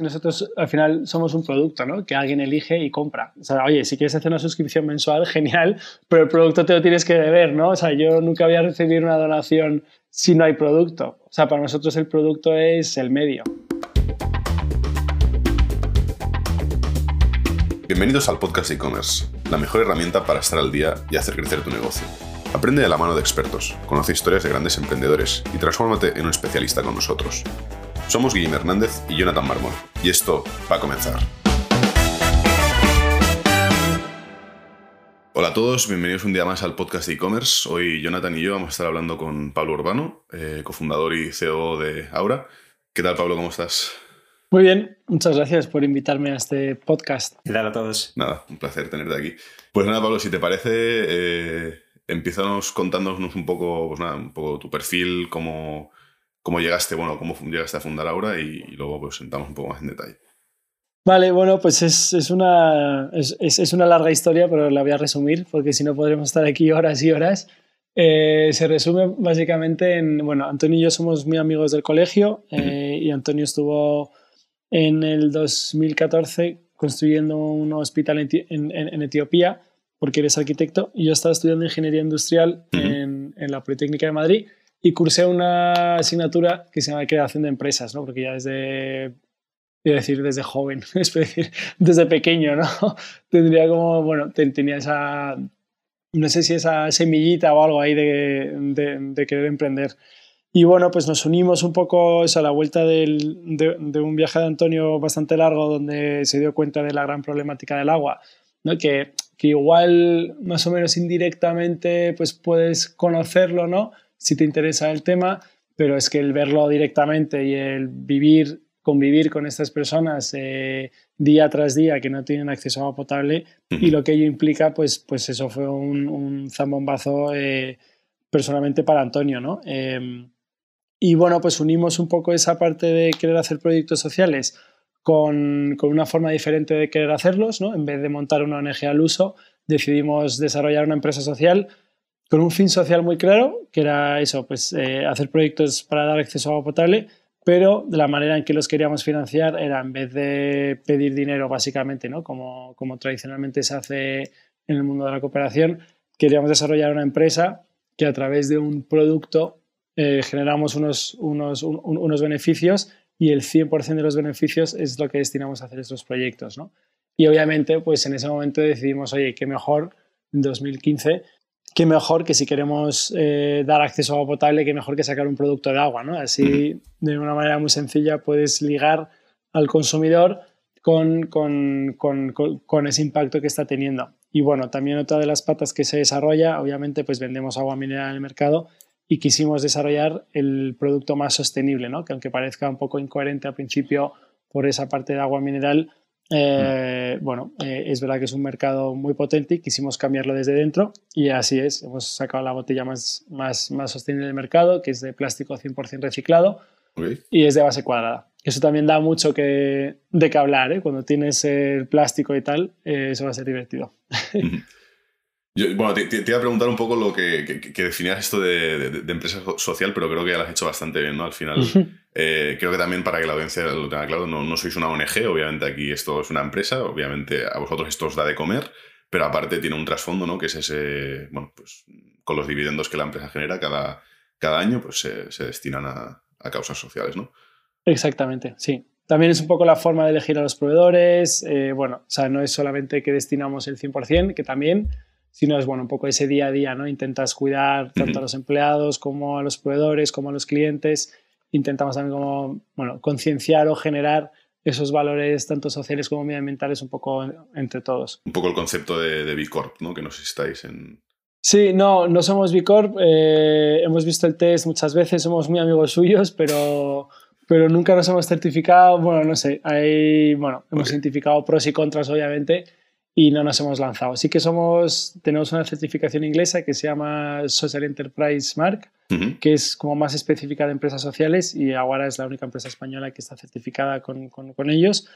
Nosotros al final somos un producto, ¿no? Que alguien elige y compra. O sea, oye, si quieres hacer una suscripción mensual, genial, pero el producto te lo tienes que deber, ¿no? O sea, yo nunca voy a recibir una donación si no hay producto. O sea, para nosotros el producto es el medio. Bienvenidos al podcast e-commerce, la mejor herramienta para estar al día y hacer crecer tu negocio. Aprende de la mano de expertos, conoce historias de grandes emprendedores y transfórmate en un especialista con nosotros. Somos Guillermo Hernández y Jonathan Mármol, y esto va a comenzar. Hola a todos, bienvenidos un día más al podcast de e-commerce. Hoy Jonathan y yo vamos a estar hablando con Pablo Urbano, eh, cofundador y CEO de Aura. ¿Qué tal, Pablo? ¿Cómo estás? Muy bien, muchas gracias por invitarme a este podcast. ¿Qué tal a todos? Nada, un placer tenerte aquí. Pues nada, Pablo, si te parece, eh, empiezanos contándonos un poco, pues nada, un poco tu perfil, cómo, cómo llegaste, bueno, cómo llegaste a fundar Aura y, luego pues sentamos un poco más en detalle. Vale, bueno, pues es, es una, es, es, una larga historia, pero la voy a resumir porque si no podremos estar aquí horas y horas. Eh, se resume básicamente en, bueno, Antonio y yo somos muy amigos del colegio eh, y Antonio estuvo en el 2014 construyendo un hospital en, en, Etiopía porque eres arquitecto y yo estaba estudiando ingeniería industrial en, en la Politécnica de Madrid y cursé una asignatura que se llama creación de empresas, ¿no? Porque ya desde, decir, desde joven, es decir, desde pequeño, ¿no? Tendría como, bueno, tenía esa, no sé si esa semillita o algo ahí de, de, querer emprender. Y bueno, pues nos unimos un poco a la vuelta del, de, de, un viaje de Antonio bastante largo donde se dio cuenta de la gran problemática del agua, ¿no? que, que igual más o menos indirectamente pues puedes conocerlo, ¿no? Si te interesa el tema, pero es que el verlo directamente y el vivir, convivir con estas personas eh, día tras día que no tienen acceso a agua potable y lo que ello implica, pues, pues eso fue un, un zambombazo eh, personalmente para Antonio, ¿no? Em, y bueno, pues unimos un poco esa parte de querer hacer proyectos sociales con, con, una forma diferente de querer hacerlos, ¿no? En vez de montar una ONG al uso, decidimos desarrollar una empresa social con un fin social muy claro, que era eso, pues eh, hacer proyectos para dar acceso a agua potable, pero de la manera en que los queríamos financiar era en vez de pedir dinero básicamente, ¿no? como, como tradicionalmente se hace en el mundo de la cooperación, queríamos desarrollar una empresa que a través de un producto eh, generamos unos, unos, unos beneficios y el 100% de los beneficios es lo que destinamos a hacer estos proyectos. ¿no? Y obviamente, pues en ese momento decidimos, oye, qué mejor en 2015 qué mejor que si queremos eh, dar acceso a agua potable, qué mejor que sacar un producto de agua, ¿no? Así, de una manera muy sencilla, puedes ligar al consumidor con, con, con, con, ese impacto que está teniendo. Y bueno, también otra de las patas que se desarrolla, obviamente, pues vendemos agua mineral en el mercado y quisimos desarrollar el producto más sostenible, ¿no? Que aunque parezca un poco incoherente al principio por esa parte de agua mineral, eh, bueno, eh, es verdad que es un mercado muy potente y quisimos cambiarlo desde dentro y así es. Hemos sacado la botella más, más, más sostenible del mercado, que es de plástico 100% reciclado y es de base cuadrada. Eso también da mucho que, de qué hablar. ¿eh? Cuando tienes el plástico y tal, eso va a ser divertido. Bueno, te, iba a preguntar un poco lo que, que, definías esto de, empresa social, pero creo que ya lo has hecho bastante bien, ¿no? Al final, eh, creo que también para que la audiencia lo tenga claro, no, no, sois una ONG, obviamente aquí esto es una empresa, obviamente a vosotros esto os da de comer, pero aparte tiene un trasfondo, ¿no? Que es ese, bueno, pues con los dividendos que la empresa genera cada, cada año, pues se, destinan a, a, causas sociales, ¿no? Exactamente, sí. También es un poco la forma de elegir a los proveedores, eh, bueno, o sea, no es solamente que destinamos el 100%, que también sino es bueno, un poco ese día a día, ¿no? Intentas cuidar tanto a los empleados como a los proveedores, como a los clientes. Intentamos también como, bueno, concienciar o generar esos valores tanto sociales como medioambientales un poco entre todos. Un poco el concepto de, de B Corp, ¿no? Que nos estáis en... Sí, no, no somos B Corp. Eh, hemos visto el test muchas veces, somos muy amigos suyos, pero, pero nunca nos hemos certificado. Bueno, no sé, hay, bueno, hemos identificado pros y contras, obviamente, y no nos hemos lanzado. Sí que somos, tenemos una certificación inglesa que se llama Social Enterprise Mark, que es como más específica de empresas sociales y ahora es la única empresa española que está certificada con, con, con, ellos.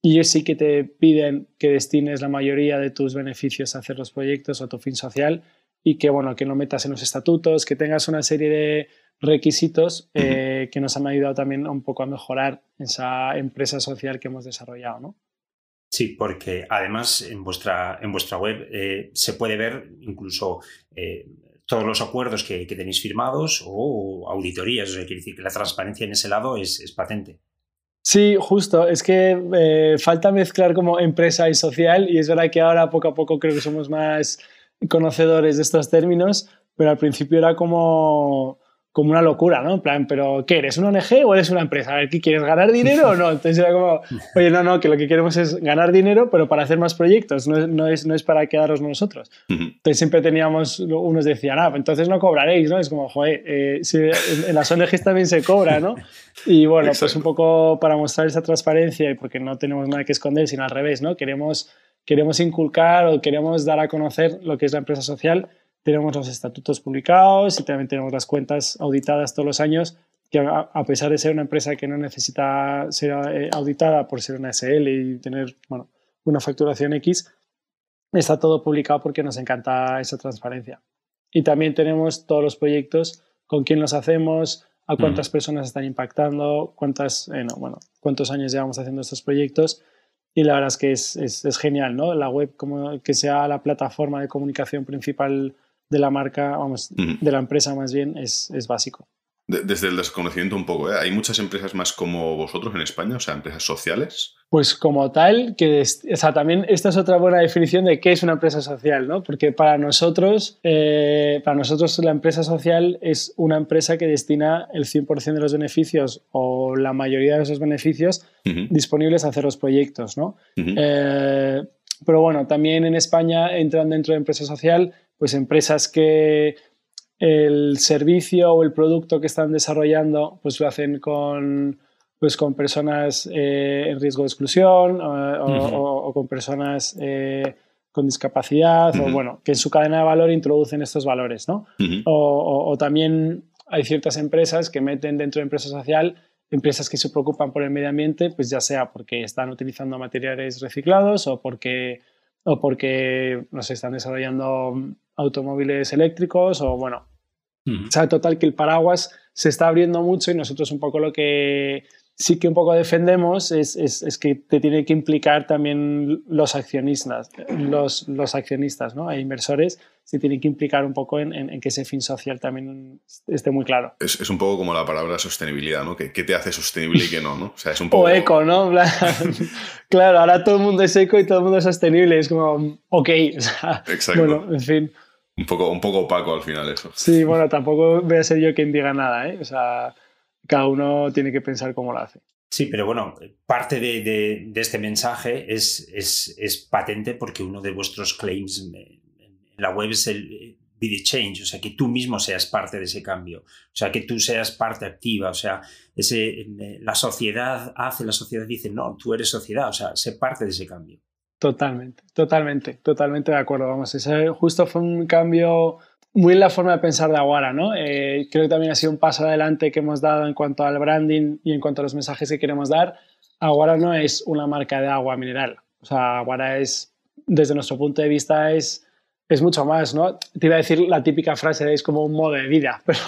Y ellos sí que te piden que destines la mayoría de tus beneficios a hacer los proyectos o tu fin social y que, bueno, que no metas en los estatutos, que tengas una serie de, requisitos eh, que nos han ayudado también un poco a mejorar esa empresa social que hemos desarrollado, ¿no? Sí, porque además en vuestra, en vuestra web eh, se puede ver incluso eh, todos los acuerdos que, tenéis firmados o auditorías. O sea, quiere decir que la transparencia en ese lado es, patente. Sí, justo. Es que eh, falta mezclar como empresa y social y es verdad que ahora poco a poco creo que somos más conocedores de estos términos, pero al principio era como como una locura, ¿no? En plan, pero ¿qué eres? ¿Una ONG o eres una empresa? A ver, ¿qué quieres? ¿Ganar dinero o no? Entonces era como, oye, no, no, que lo que queremos es ganar dinero, pero para hacer más proyectos, no es, no es, no es para quedaros nosotros. Entonces siempre teníamos, unos decían, ah, entonces no cobraréis, ¿no? Es como, joder, eh, en, las ONGs también se cobra, ¿no? Y bueno, pues un poco para mostrar esa transparencia y porque no tenemos nada que esconder, sino al revés, ¿no? Queremos, queremos inculcar o queremos dar a conocer lo que es la empresa social tenemos los estatutos publicados y también tenemos las cuentas auditadas todos los años, que a pesar de ser una empresa que no necesita ser eh, auditada por ser una SL y tener bueno, una facturación X, está todo publicado porque nos encanta esa transparencia. Y también tenemos todos los proyectos, con quién los hacemos, a cuántas personas están impactando, cuántas, eh, bueno, cuántos años llevamos haciendo estos proyectos. Y la verdad es que es, es, es, genial, ¿no? La web como que sea la plataforma de comunicación principal de la marca, vamos, de la empresa más bien, es, es básico. desde el desconocimiento un poco, ¿eh? ¿hay muchas empresas más como vosotros en España, o sea, empresas sociales? Pues como tal, que o sea, también esta es otra buena definición de qué es una empresa social, ¿no? Porque para nosotros, eh, para nosotros la empresa social es una empresa que destina el 100% de los beneficios o la mayoría de esos beneficios disponibles a hacer los proyectos, ¿no? Eh, pero bueno, también en España entran dentro de empresa social pues empresas que el servicio o el producto que están desarrollando pues lo hacen con, pues con personas eh, en riesgo de exclusión o, con personas eh, con discapacidad o bueno, que en su cadena de valor introducen estos valores, ¿no? o, también hay ciertas empresas que meten dentro de empresa social empresas que se preocupan por el medio ambiente, pues ya sea porque están utilizando materiales reciclados o porque o porque nos están desarrollando automóviles eléctricos o bueno. O sea, total que el paraguas se está abriendo mucho y nosotros un poco lo que sí que un poco defendemos es, es, es que te tiene que implicar también los accionistas, los, los accionistas ¿no? e inversores se tienen que implicar un poco en, en, que ese fin social también esté muy claro. Es, es un poco como la palabra sostenibilidad, ¿no? ¿Qué, te hace sostenible y qué no, no? O sea, es un poco... O eco, ¿no? claro, ahora todo el mundo es eco y todo el mundo es sostenible. Es como, ok, o sea, Exacto. bueno, en fin. Un poco, un poco opaco al final eso. Sí, bueno, tampoco voy a ser yo quien diga nada, ¿eh? O sea, cada uno tiene que pensar cómo lo hace. Sí, pero bueno, parte de, de, este mensaje es, es, es, patente porque uno de vuestros claims en la web es el be the change, o sea, que tú mismo seas parte de ese cambio, o sea, que tú seas parte activa, o sea, ese, la sociedad hace, la sociedad dice, no, tú eres sociedad, o sea, sé parte de ese cambio. Totalmente, totalmente, totalmente de acuerdo. Vamos, ese justo fue un cambio muy en la forma de pensar de Aguara, ¿no? Eh, creo que también ha sido un paso adelante que hemos dado en cuanto al branding y en cuanto a los mensajes que queremos dar. Aguara no es una marca de agua mineral. O sea, Aguara es, desde nuestro punto de vista, es, es mucho más, ¿no? Te iba a decir la típica frase de es como un modo de vida, pero,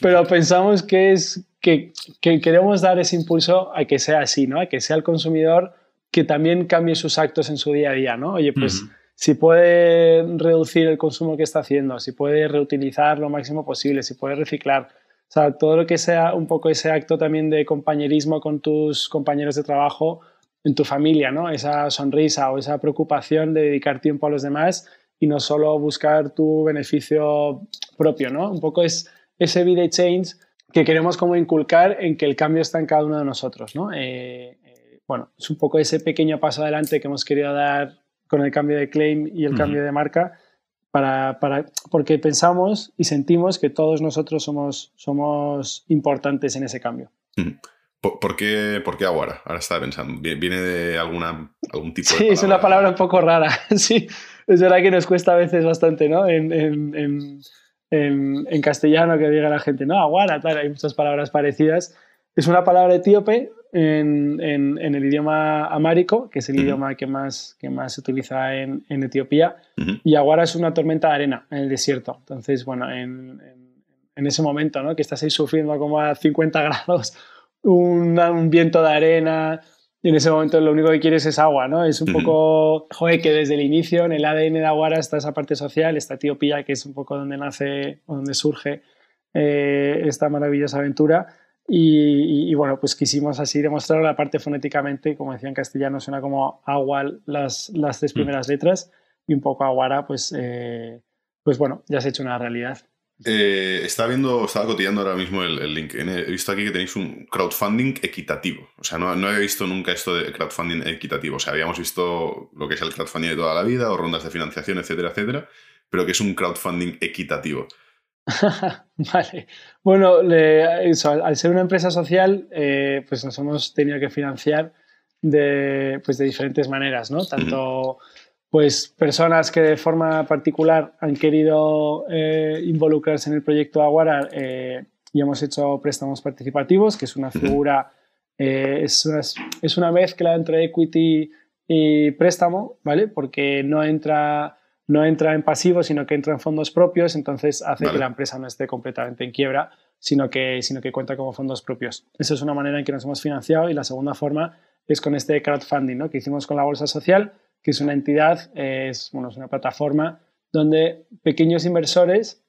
pero pensamos que, es, que, que queremos dar ese impulso a que sea así, ¿no? A que sea el consumidor que también cambie sus actos en su día a día, ¿no? Oye, pues si puede reducir el consumo que está haciendo, si puede reutilizar lo máximo posible, si puede reciclar. O sea, todo lo que sea un poco ese acto también de compañerismo con tus compañeros de trabajo, en tu familia, ¿no? Esa sonrisa o esa preocupación de dedicar tiempo a los demás y no solo buscar tu beneficio propio, ¿no? Un poco es ese vida change que queremos como inculcar en que el cambio está en cada uno de nosotros, ¿no? Eh, eh, bueno, es un poco ese pequeño paso adelante que hemos querido dar con el cambio de claim y el cambio de marca, para, para, porque pensamos y sentimos que todos nosotros somos, somos importantes en ese cambio. ¿Por, qué, ¿Por, qué, Aguara? Ahora estaba pensando. ¿Viene de alguna, algún tipo de.? Sí, es una palabra un poco rara. sí, es verdad que nos cuesta a veces bastante, ¿no? En, en, en, en castellano que diga la gente, no, Aguara, tal, hay muchas palabras parecidas. Es una palabra etíope en, en, el idioma amárico, que es el idioma que más, que más se utiliza en, Etiopía, y Aguara es una tormenta de arena en el desierto. Entonces, bueno, en, en ese momento, ¿no? Que estás ahí sufriendo como a 50 grados, un, viento de arena, y en ese momento lo único que quieres es agua, ¿no? Es un poco, joder, que desde el inicio en el ADN de Aguara está esa parte social, esta Etiopía, que es un poco donde nace, donde surge eh, esta maravillosa aventura. Y, bueno, pues quisimos así demostrar la parte fonéticamente, como decía en castellano, suena como agua las, las tres mm. primeras letras y un poco aguara, pues, eh, pues bueno, ya se ha hecho una realidad. Eh, estaba viendo, estaba cotillando ahora mismo el, link. He visto aquí que tenéis un crowdfunding equitativo. O sea, no, no había visto nunca esto de crowdfunding equitativo. O sea, habíamos visto lo que es el crowdfunding de toda la vida, o rondas de financiación, etcétera, etcétera, pero que es un crowdfunding equitativo. vale. Bueno, al ser una empresa social, eh, pues nos hemos tenido que financiar de, pues de diferentes maneras, ¿no? Tanto pues personas que de forma particular han querido eh, involucrarse en el proyecto Aguara eh, y hemos hecho préstamos participativos, que es una figura, es, una, es una mezcla entre equity y préstamo, ¿vale? Porque no entra no entra en pasivo, sino que entra en fondos propios, entonces hace que la empresa no esté completamente en quiebra, sino que, sino que cuenta como fondos propios. Esa es una manera en que nos hemos financiado y la segunda forma es con este crowdfunding ¿no? que hicimos con la Bolsa Social, que es una entidad, es, bueno, es una plataforma donde pequeños inversores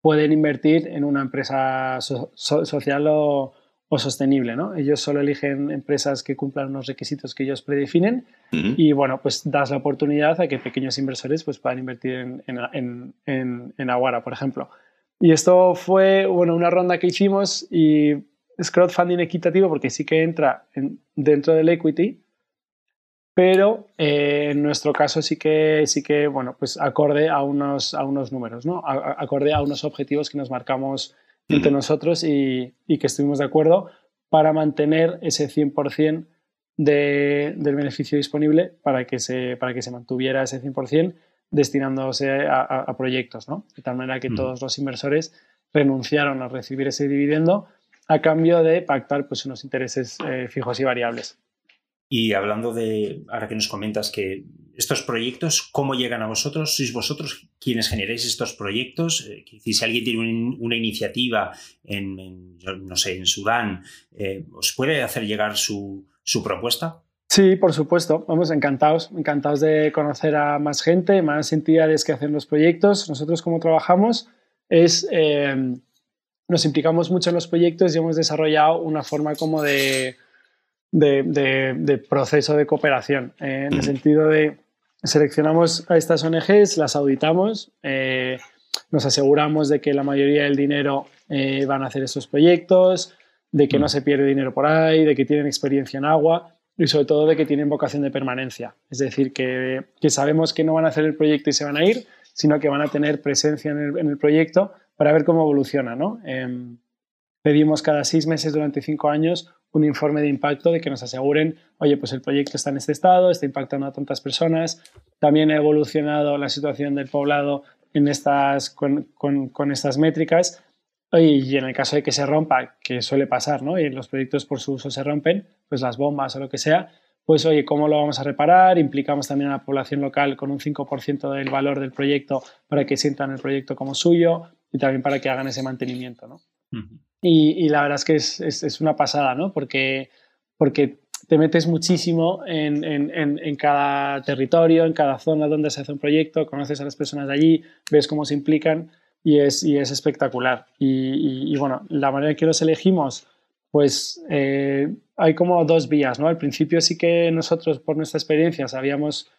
pueden invertir en una empresa social o, o sostenible. ¿no? Ellos solo eligen empresas que cumplan unos requisitos que ellos predefinen y bueno, pues das la oportunidad a que pequeños inversores pues, puedan invertir en, en, en, en, Aguara, por ejemplo. Y esto fue bueno, una ronda que hicimos y es crowdfunding equitativo porque sí que entra dentro del equity, pero eh, en nuestro caso sí que, sí que bueno, pues acorde a unos, a unos números, ¿no? acorde a unos objetivos que nos marcamos entre nosotros y, que estuvimos de acuerdo para mantener ese 100% de, del beneficio disponible para que, se, para que se mantuviera ese 100% destinándose a, proyectos, ¿no? De tal manera que todos los inversores renunciaron a recibir ese dividendo a cambio de pactar pues, unos intereses eh, fijos y variables. Y hablando de, ahora que nos comentas que estos proyectos, ¿cómo llegan a vosotros? ¿Sois vosotros quienes generáis estos proyectos? Eh, si alguien tiene una iniciativa en, no sé, en Sudán, eh, ¿os puede hacer llegar su, propuesta? Sí, por supuesto. Vamos, encantados, encantados de conocer a más gente, más entidades que hacen los proyectos. Nosotros, como trabajamos, es eh, nos implicamos mucho en los proyectos y hemos desarrollado una forma como de de, proceso de cooperación, eh, en el sentido de seleccionamos a estas ONGs, las auditamos, eh, nos aseguramos de que la mayoría del dinero eh, van a hacer estos proyectos, de que no se pierde dinero por ahí, de que tienen experiencia en agua y sobre todo de que tienen vocación de permanencia. Es decir, que, sabemos que no van a hacer el proyecto y se van a ir, sino que van a tener presencia en el, proyecto para ver cómo evoluciona. ¿no? Em, pedimos cada seis meses durante cinco años un informe de impacto de que nos aseguren, oye, pues el proyecto está en este estado, está impactando a tantas personas, también ha evolucionado la situación del poblado en estas, con, con, estas métricas. Y en el caso de que se rompa, que suele pasar, ¿no? Y los proyectos por su uso se rompen, pues las bombas o lo que sea, pues oye, ¿cómo lo vamos a reparar? Implicamos también a la población local con un 5% del valor del proyecto para que sientan el proyecto como suyo y también para que hagan ese mantenimiento, ¿no? Y, la verdad es que es, es, una pasada, ¿no? Porque, porque te metes muchísimo en, en, en, cada territorio, en cada zona donde se hace un proyecto, conoces a las personas de allí, ves cómo se implican y es, y es espectacular. Y, y, bueno, la manera en que los elegimos, pues eh, hay como dos vías, ¿no? Al principio sí que nosotros, por nuestra experiencia, sabíamos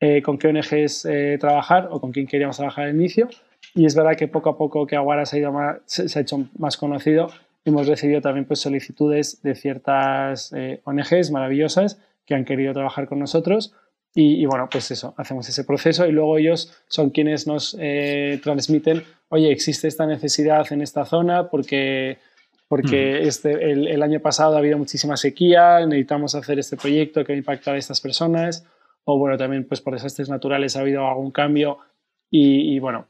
eh, con qué ONGs eh, trabajar o con quién queríamos trabajar al inicio y es verdad que poco a poco que Aguara se ha, se, ha hecho más conocido, hemos recibido también pues, solicitudes de ciertas eh, ONGs maravillosas que han querido trabajar con nosotros. Y, bueno, pues eso, hacemos ese proceso y luego ellos son quienes nos eh, transmiten, oye, existe esta necesidad en esta zona porque, porque este, el, año pasado ha habido muchísima sequía, necesitamos hacer este proyecto que va a impactar a estas personas, o bueno, también pues por desastres naturales ha habido algún cambio y, y bueno,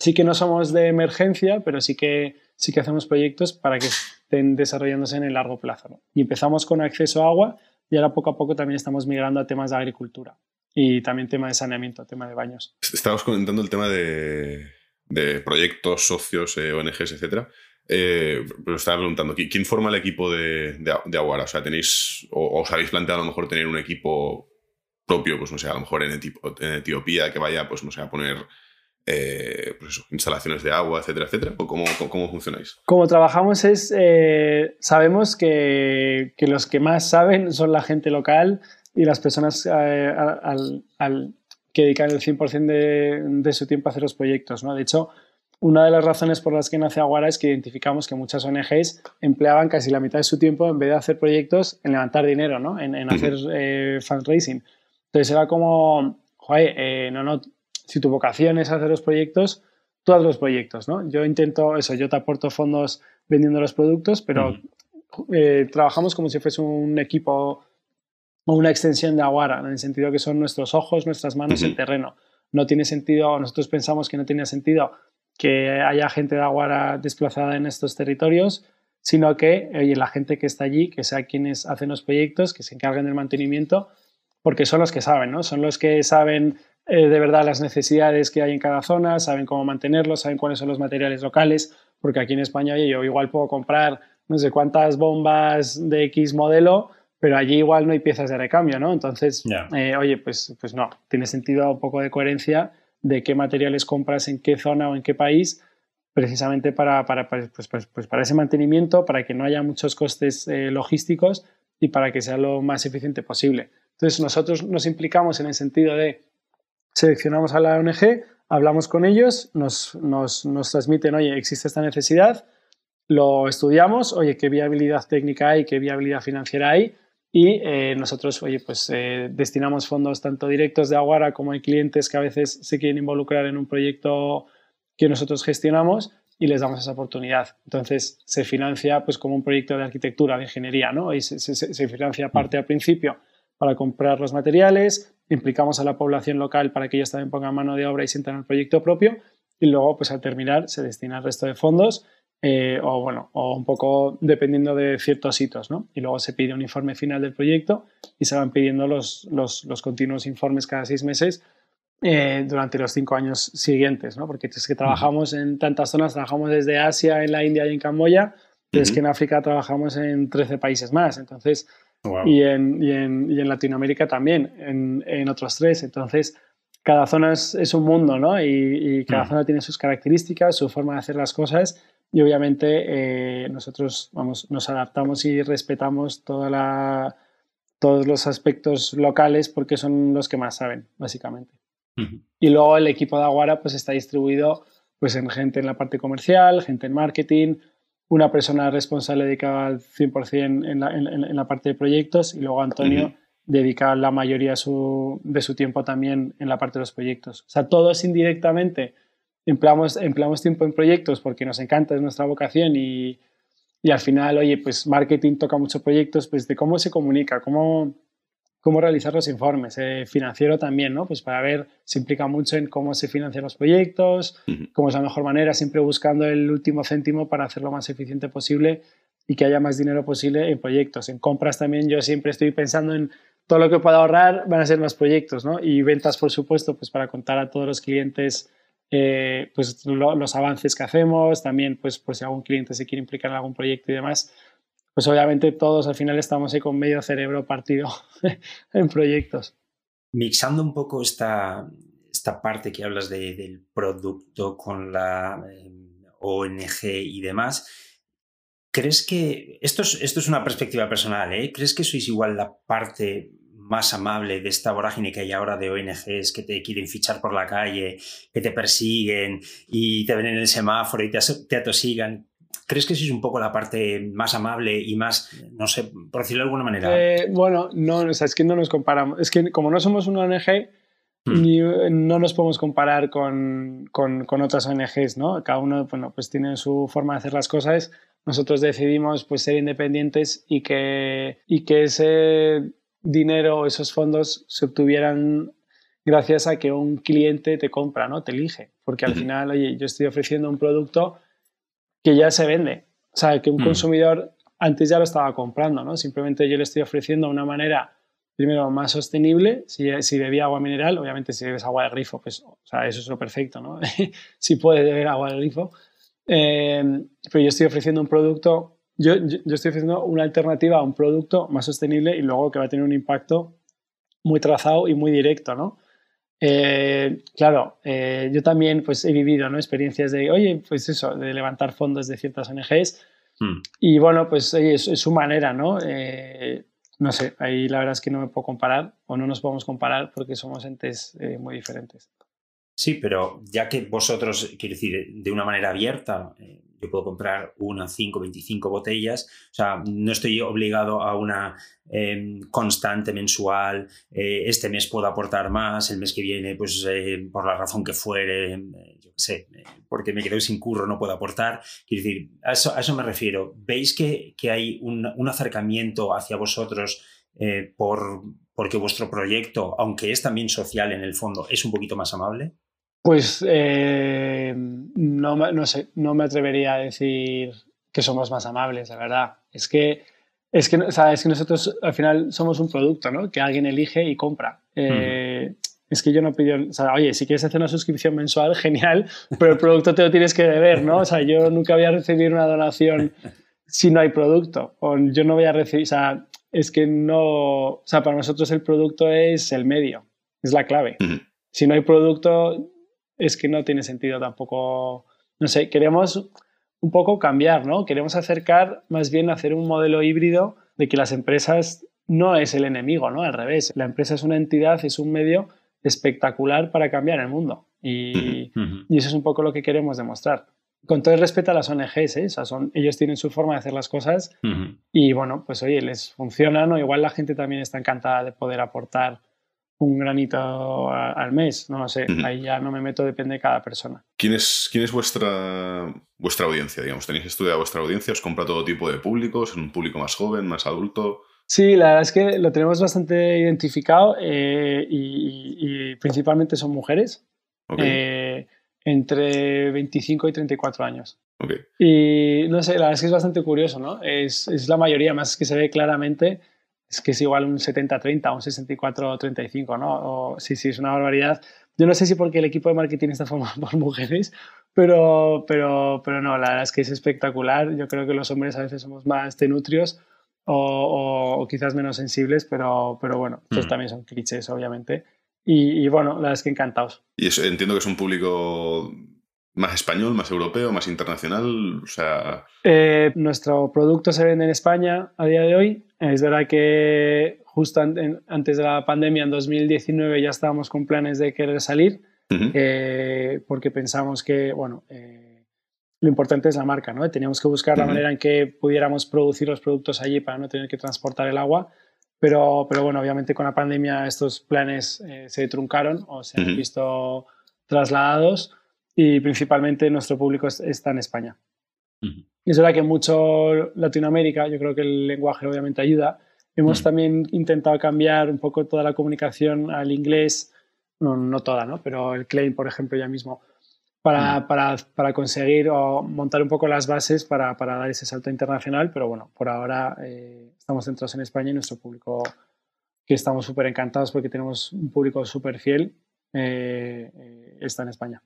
sí que no somos de emergencia, pero sí que, sí que hacemos proyectos para que estén desarrollándose en el largo plazo. Y empezamos con acceso a agua y ahora poco a poco también estamos migrando a temas de agricultura y también tema de saneamiento, tema de baños. Estábamos comentando el tema de, de proyectos, socios, ONGs, etcétera. pero estaba preguntando, ¿quién forma el equipo de, de, Aguara? O sea, tenéis, o, os habéis planteado a lo mejor tener un equipo propio, pues no sé, a lo mejor en, Etiopía, que vaya, pues no sé, a poner eh, pues instalaciones de agua, etcétera, etcétera? ¿O cómo, cómo, funcionáis? Como trabajamos es, eh, sabemos que, que, los que más saben son la gente local y las personas eh, al, al, que dedican el 100% de, de, su tiempo a hacer los proyectos. ¿no? De hecho, una de las razones por las que nace Aguara es que identificamos que muchas ONGs empleaban casi la mitad de su tiempo en vez de hacer proyectos en levantar dinero, ¿no? en, en hacer fundraising. Entonces era como, joder, no, no, si tu vocación es hacer los proyectos, tú haz los proyectos, ¿no? Yo intento eso, yo te aporto fondos vendiendo los productos, pero eh, trabajamos como si fuese un equipo o una extensión de Aguara, en el sentido que son nuestros ojos, nuestras manos, el terreno. No tiene sentido, nosotros pensamos que no tiene sentido que haya gente de Aguara desplazada en estos territorios, sino que oye, la gente que está allí, que sea quienes hacen los proyectos, que se encarguen del mantenimiento, porque son los que saben, ¿no? Son los que saben eh, de verdad las necesidades que hay en cada zona, saben cómo mantenerlos, saben cuáles son los materiales locales, porque aquí en España yo igual puedo comprar no sé cuántas bombas de X modelo, pero allí igual no hay piezas de recambio, ¿no? Entonces, eh, oye, pues, pues no, tiene sentido un poco de coherencia de qué materiales compras en qué zona o en qué país, precisamente para, para, pues, pues, pues para ese mantenimiento, para que no haya muchos costes eh, logísticos y para que sea lo más eficiente posible. Entonces, nosotros nos implicamos en el sentido de seleccionamos a la ONG, hablamos con ellos, nos, nos, nos, transmiten, oye, existe esta necesidad, lo estudiamos, oye, qué viabilidad técnica hay, qué viabilidad financiera hay, y eh, nosotros, oye, pues eh, destinamos fondos tanto directos de Aguara como hay clientes que a veces se quieren involucrar en un proyecto que nosotros gestionamos y les damos esa oportunidad. Entonces, se financia pues como un proyecto de arquitectura, de ingeniería, ¿no? Y se, se, se financia parte al principio para comprar los materiales, implicamos a la población local para que ellos también pongan mano de obra y sientan el proyecto propio y luego pues al terminar se destina el resto de fondos eh, o bueno, o un poco dependiendo de ciertos hitos, ¿no? Y luego se pide un informe final del proyecto y se van pidiendo los, los, los continuos informes cada seis meses eh, durante los cinco años siguientes, ¿no? Porque es que trabajamos en tantas zonas, trabajamos desde Asia, en la India y en Camboya, pero es que en África trabajamos en 13 países más, entonces y, en, y, en, y, en, Latinoamérica también, en, en, otros tres. Entonces, cada zona es, es un mundo, ¿no? Y, y cada mm. zona tiene sus características, su forma de hacer las cosas y obviamente eh, nosotros vamos, nos adaptamos y respetamos toda la, todos los aspectos locales porque son los que más saben, básicamente. Y luego el equipo de Aguara pues está distribuido pues en gente en la parte comercial, gente en marketing, una persona responsable dedicada al 100% en la, en, la, parte de proyectos y luego Antonio dedica la mayoría de su, de su, tiempo también en la parte de los proyectos. O sea, todos indirectamente empleamos, empleamos tiempo en proyectos porque nos encanta, es nuestra vocación y, y al final, oye, pues marketing toca muchos proyectos, pues de cómo se comunica, cómo cómo realizar los informes. Eh, financiero también, ¿no? Pues para ver, se implica mucho en cómo se financian los proyectos, cómo es la mejor manera, siempre buscando el último céntimo para hacerlo más eficiente posible y que haya más dinero posible en proyectos. En compras también yo siempre estoy pensando en todo lo que pueda ahorrar van a ser más proyectos, ¿no? Y ventas, por supuesto, pues para contar a todos los clientes eh, pues los avances que hacemos, también pues por si algún cliente se quiere implicar en algún proyecto y demás, pues obviamente todos al final estamos ahí con medio cerebro partido en proyectos. Mixando un poco esta, esta parte que hablas del producto con la em, ONG y demás, ¿crees que, esto es, esto es una perspectiva personal, ¿eh? ¿crees que sois igual la parte más amable de esta vorágine que hay ahora de ONGs que te quieren fichar por la calle, que te persiguen y te ven en el semáforo y te, te atosigan? ¿Crees que es un poco la parte más amable y más, no sé, por decirlo de alguna manera? Eh, bueno, no, o sea, es que no nos comparamos. Es que como no somos una ONG, hmm. no nos podemos comparar con, con, con, otras ONGs, ¿no? Cada uno, bueno, pues tiene su forma de hacer las cosas. Nosotros decidimos pues ser independientes y que, y que ese dinero, esos fondos se obtuvieran gracias a que un cliente te compra, ¿no? Te elige. Porque al final, oye, yo estoy ofreciendo un producto que ya se vende. O sea, que un mm. consumidor antes ya lo estaba comprando, ¿no? Simplemente yo le estoy ofreciendo una manera primero, más sostenible. Si, si bebía agua mineral, obviamente si bebes agua de grifo, pues o sea, eso es lo perfecto, ¿no? si puedes beber agua de grifo. Eh, pero yo estoy ofreciendo un producto, yo, yo, estoy ofreciendo una alternativa a un producto más sostenible y luego que va a tener un impacto muy trazado y muy directo, ¿no? Eh, claro, eh, yo también pues he vivido ¿no? experiencias de, oye, pues eso, de levantar fondos de ciertas ONGs hmm. y bueno, pues es, su manera, ¿no? Eh, no sé, ahí la verdad es que no me puedo comparar o no nos podemos comparar porque somos entes muy diferentes. Sí, pero ya que vosotros, quiero decir, de una manera abierta, yo puedo comprar una, cinco, 25 botellas, o sea, no estoy obligado a una em, constante mensual, eh, este mes puedo aportar más, el mes que viene, pues eh, por la razón que fuere, eh, yo qué sé, porque me quedo sin curro, no puedo aportar. Quiero decir, a eso, a eso me refiero. ¿Veis que, que hay un, un, acercamiento hacia vosotros por, porque vuestro proyecto, aunque es también social en el fondo, es un poquito más amable? Pues eh, no, no, sé, no me atrevería a decir que somos más amables, la verdad. Es que, es que, que nosotros al final somos un producto, ¿no? Que alguien elige y compra. Eh, es que yo no pido, o sea, oye, si quieres hacer una suscripción mensual, genial, pero el producto te lo tienes que deber, ¿no? O sea, yo nunca voy a recibir una donación si no hay producto. O yo no voy a recibir, o sea, es que no, o sea, para nosotros el producto es el medio, es la clave. Si no hay producto, es que no tiene sentido tampoco, no sé, queremos un poco cambiar, ¿no? Queremos acercar más bien a hacer un modelo híbrido de que las empresas no es el enemigo, ¿no? Al revés, la empresa es una entidad, es un medio espectacular para cambiar el mundo. Y, eso es un poco lo que queremos demostrar. Con todo el respeto a las ONGs, ¿eh? son, ellos tienen su forma de hacer las cosas y bueno, pues oye, les funcionan o igual la gente también está encantada de poder aportar un granito al mes, no lo sé, ahí ya no me meto, depende de cada persona. ¿Quién es, quién es vuestra, vuestra audiencia? Digamos, ¿Tenéis estudiado vuestra audiencia? ¿Os compra todo tipo de públicos? ¿Un público más joven, más adulto? Sí, la verdad es que lo tenemos bastante identificado eh, y, principalmente son mujeres eh, entre 25 y 34 años. Okay. Y no sé, la verdad es que es bastante curioso, ¿no? Es, es la mayoría, más que se ve claramente es que es igual un 70-30, un 64-35, ¿no? sí, sí, es una barbaridad. Yo no sé si porque el equipo de marketing está formado por mujeres, pero, pero, pero no, la verdad es que es espectacular. Yo creo que los hombres a veces somos más tenutrios o, o, quizás menos sensibles, pero, pero bueno, estos mm. también son clichés, obviamente. Y, y, bueno, la verdad es que encantados. Y eso, entiendo que es un público más español, más europeo, más internacional? O sea... Eh, nuestro producto se vende en España a día de hoy. Es verdad que justo antes de la pandemia, en 2019, ya estábamos con planes de querer salir, eh, porque pensamos que, bueno, eh, lo importante es la marca, ¿no? Teníamos que buscar la manera en que pudiéramos producir los productos allí para no tener que transportar el agua. Pero, pero bueno, obviamente con la pandemia estos planes se truncaron o se han visto trasladados y principalmente nuestro público está en España. Es verdad que mucho Latinoamérica, yo creo que el lenguaje obviamente ayuda. Hemos también intentado cambiar un poco toda la comunicación al inglés, no, no toda, ¿no? pero el claim, por ejemplo, ya mismo, para, para, para conseguir o montar un poco las bases para, para, dar ese salto internacional. Pero bueno, por ahora eh, estamos centrados en España y nuestro público, que estamos súper encantados porque tenemos un público súper fiel, eh, eh, está en España.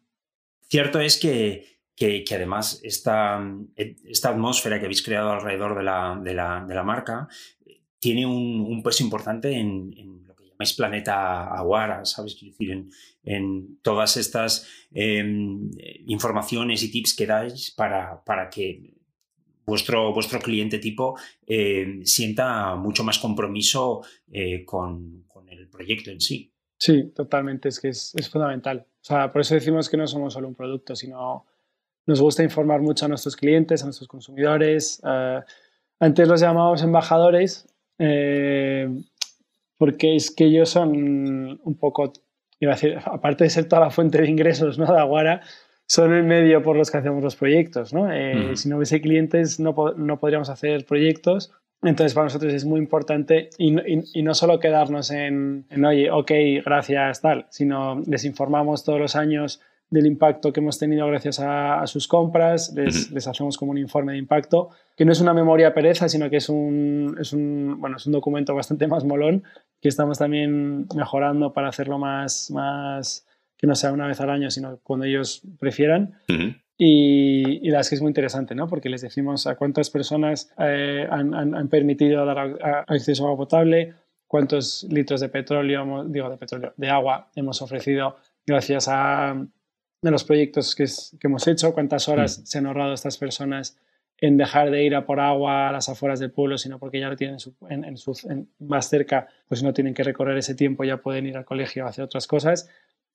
Cierto es que, que, además esta, esta, atmósfera que habéis creado alrededor de la, de la, de la marca eh, tiene un, peso importante en, lo que llamáis planeta Aguara, ¿sabes? Quiero decir, en, en todas estas em, informaciones y tips que dais para, para que vuestro, vuestro cliente tipo eh, sienta mucho más compromiso eh, con, con, el proyecto en sí. Sí, totalmente, es que es, es fundamental. O sea, por eso decimos que no somos solo un producto, sino nos gusta informar mucho a nuestros clientes, a nuestros consumidores. Antes los llamamos embajadores eh, porque es que ellos son un poco, iba a decir, aparte de ser toda la fuente de ingresos ¿no? de Aguara, son el medio por los que hacemos los proyectos. ¿no? Eh, si no hubiese clientes no, no podríamos hacer proyectos entonces, para nosotros es muy importante y, y, no solo quedarnos en, en, oye, ok, gracias, tal, sino les informamos todos los años del impacto que hemos tenido gracias a, sus compras, les, les, hacemos como un informe de impacto, que no es una memoria pereza, sino que es un, es un, bueno, es un documento bastante más molón, que estamos también mejorando para hacerlo más, más que no sea una vez al año, sino cuando ellos prefieran. y, y, la es que es muy interesante, ¿no? Porque les decimos a cuántas personas eh, han, han, permitido dar acceso a agua potable, cuántos litros de petróleo, digo de petróleo, de agua hemos ofrecido gracias a, los proyectos que, que, hemos hecho, cuántas horas se han ahorrado estas personas en dejar de ir a por agua a las afueras del pueblo, sino porque ya lo tienen en, su, más cerca, pues no tienen que recorrer ese tiempo, ya pueden ir al colegio a hacer otras cosas.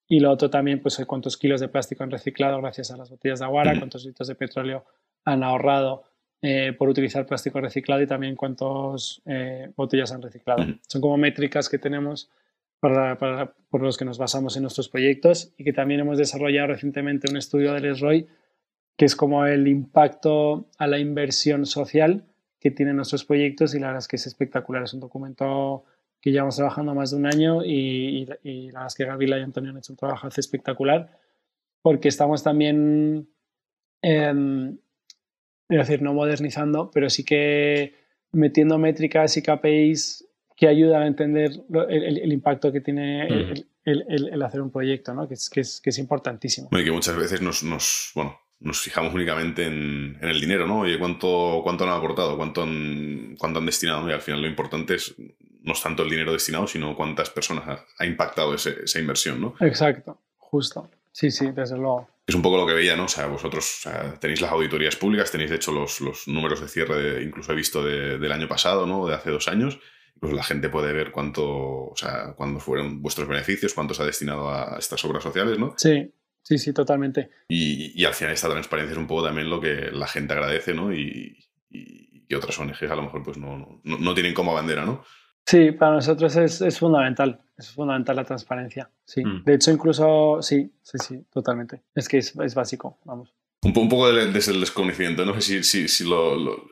Y lo otro también, pues cuántos kilos de plástico han reciclado gracias a las botellas de aguara, cuántos litros de petróleo han ahorrado eh, por utilizar plástico reciclado y también cuántas eh, botellas han reciclado. Son como métricas que tenemos para, por los que nos basamos en nuestros proyectos y que también hemos desarrollado recientemente un estudio del SROI que es como el impacto a la inversión social que tienen nuestros proyectos y la verdad es que es espectacular. Es un documento que llevamos trabajando más de un año y, la verdad es que Gabriela y Antonio han hecho un trabajo espectacular porque estamos también, eh, decir, no modernizando, pero sí que metiendo métricas y KPIs que ayudan a entender el, impacto que tiene el, hacer un proyecto, ¿no? que, es, que, es, que es importantísimo. Y que muchas veces nos, nos bueno, nos fijamos únicamente en, el dinero, ¿no? Oye, ¿cuánto, cuánto han aportado? ¿Cuánto han, cuánto han destinado? Y al final lo importante es no es tanto el dinero destinado, sino cuántas personas ha, impactado esa inversión, ¿no? Exacto, justo. Sí, sí, desde luego. Es un poco lo que veía, ¿no? O sea, vosotros tenéis las auditorías públicas, tenéis de hecho los, los números de cierre, incluso he visto del año pasado, ¿no? De hace dos años. Pues la gente puede ver cuánto, o sea, cuándo fueron vuestros beneficios, cuánto se ha destinado a estas obras sociales, ¿no? Sí, Sí, sí, totalmente. Y, al final esta transparencia es un poco también lo que la gente agradece, ¿no? Y, y, otras ONGs a lo mejor pues no, no, tienen como bandera, ¿no? Sí, para nosotros es, es fundamental, es fundamental la transparencia, sí. Mm. De hecho, incluso, sí, sí, sí, totalmente. Es que es, es básico, vamos. Un, un, poco desde el desconocimiento, no sé si, si, si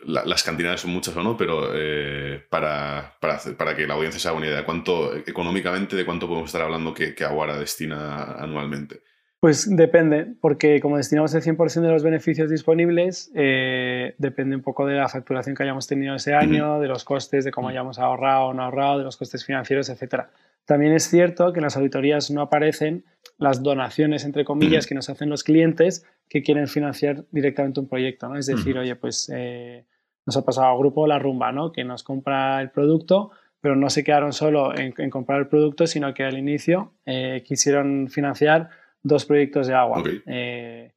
las cantidades son muchas o no, pero eh, para, para, para, que la audiencia se haga una idea, ¿cuánto económicamente de cuánto podemos estar hablando que, que Aguara destina anualmente? Pues depende, porque como destinamos el 100% de los beneficios disponibles, eh, depende un poco de la facturación que hayamos tenido ese año, de los costes, de cómo hayamos ahorrado o no ahorrado, de los costes financieros, etc. También es cierto que en las auditorías no aparecen las donaciones, entre comillas, que nos hacen los clientes que quieren financiar directamente un proyecto. ¿no? Es decir, oye, pues eh, nos ha pasado al grupo La Rumba, ¿no? que nos compra el producto, pero no se quedaron solo en, comprar el producto, sino que al inicio eh, quisieron financiar dos proyectos de agua. Eh,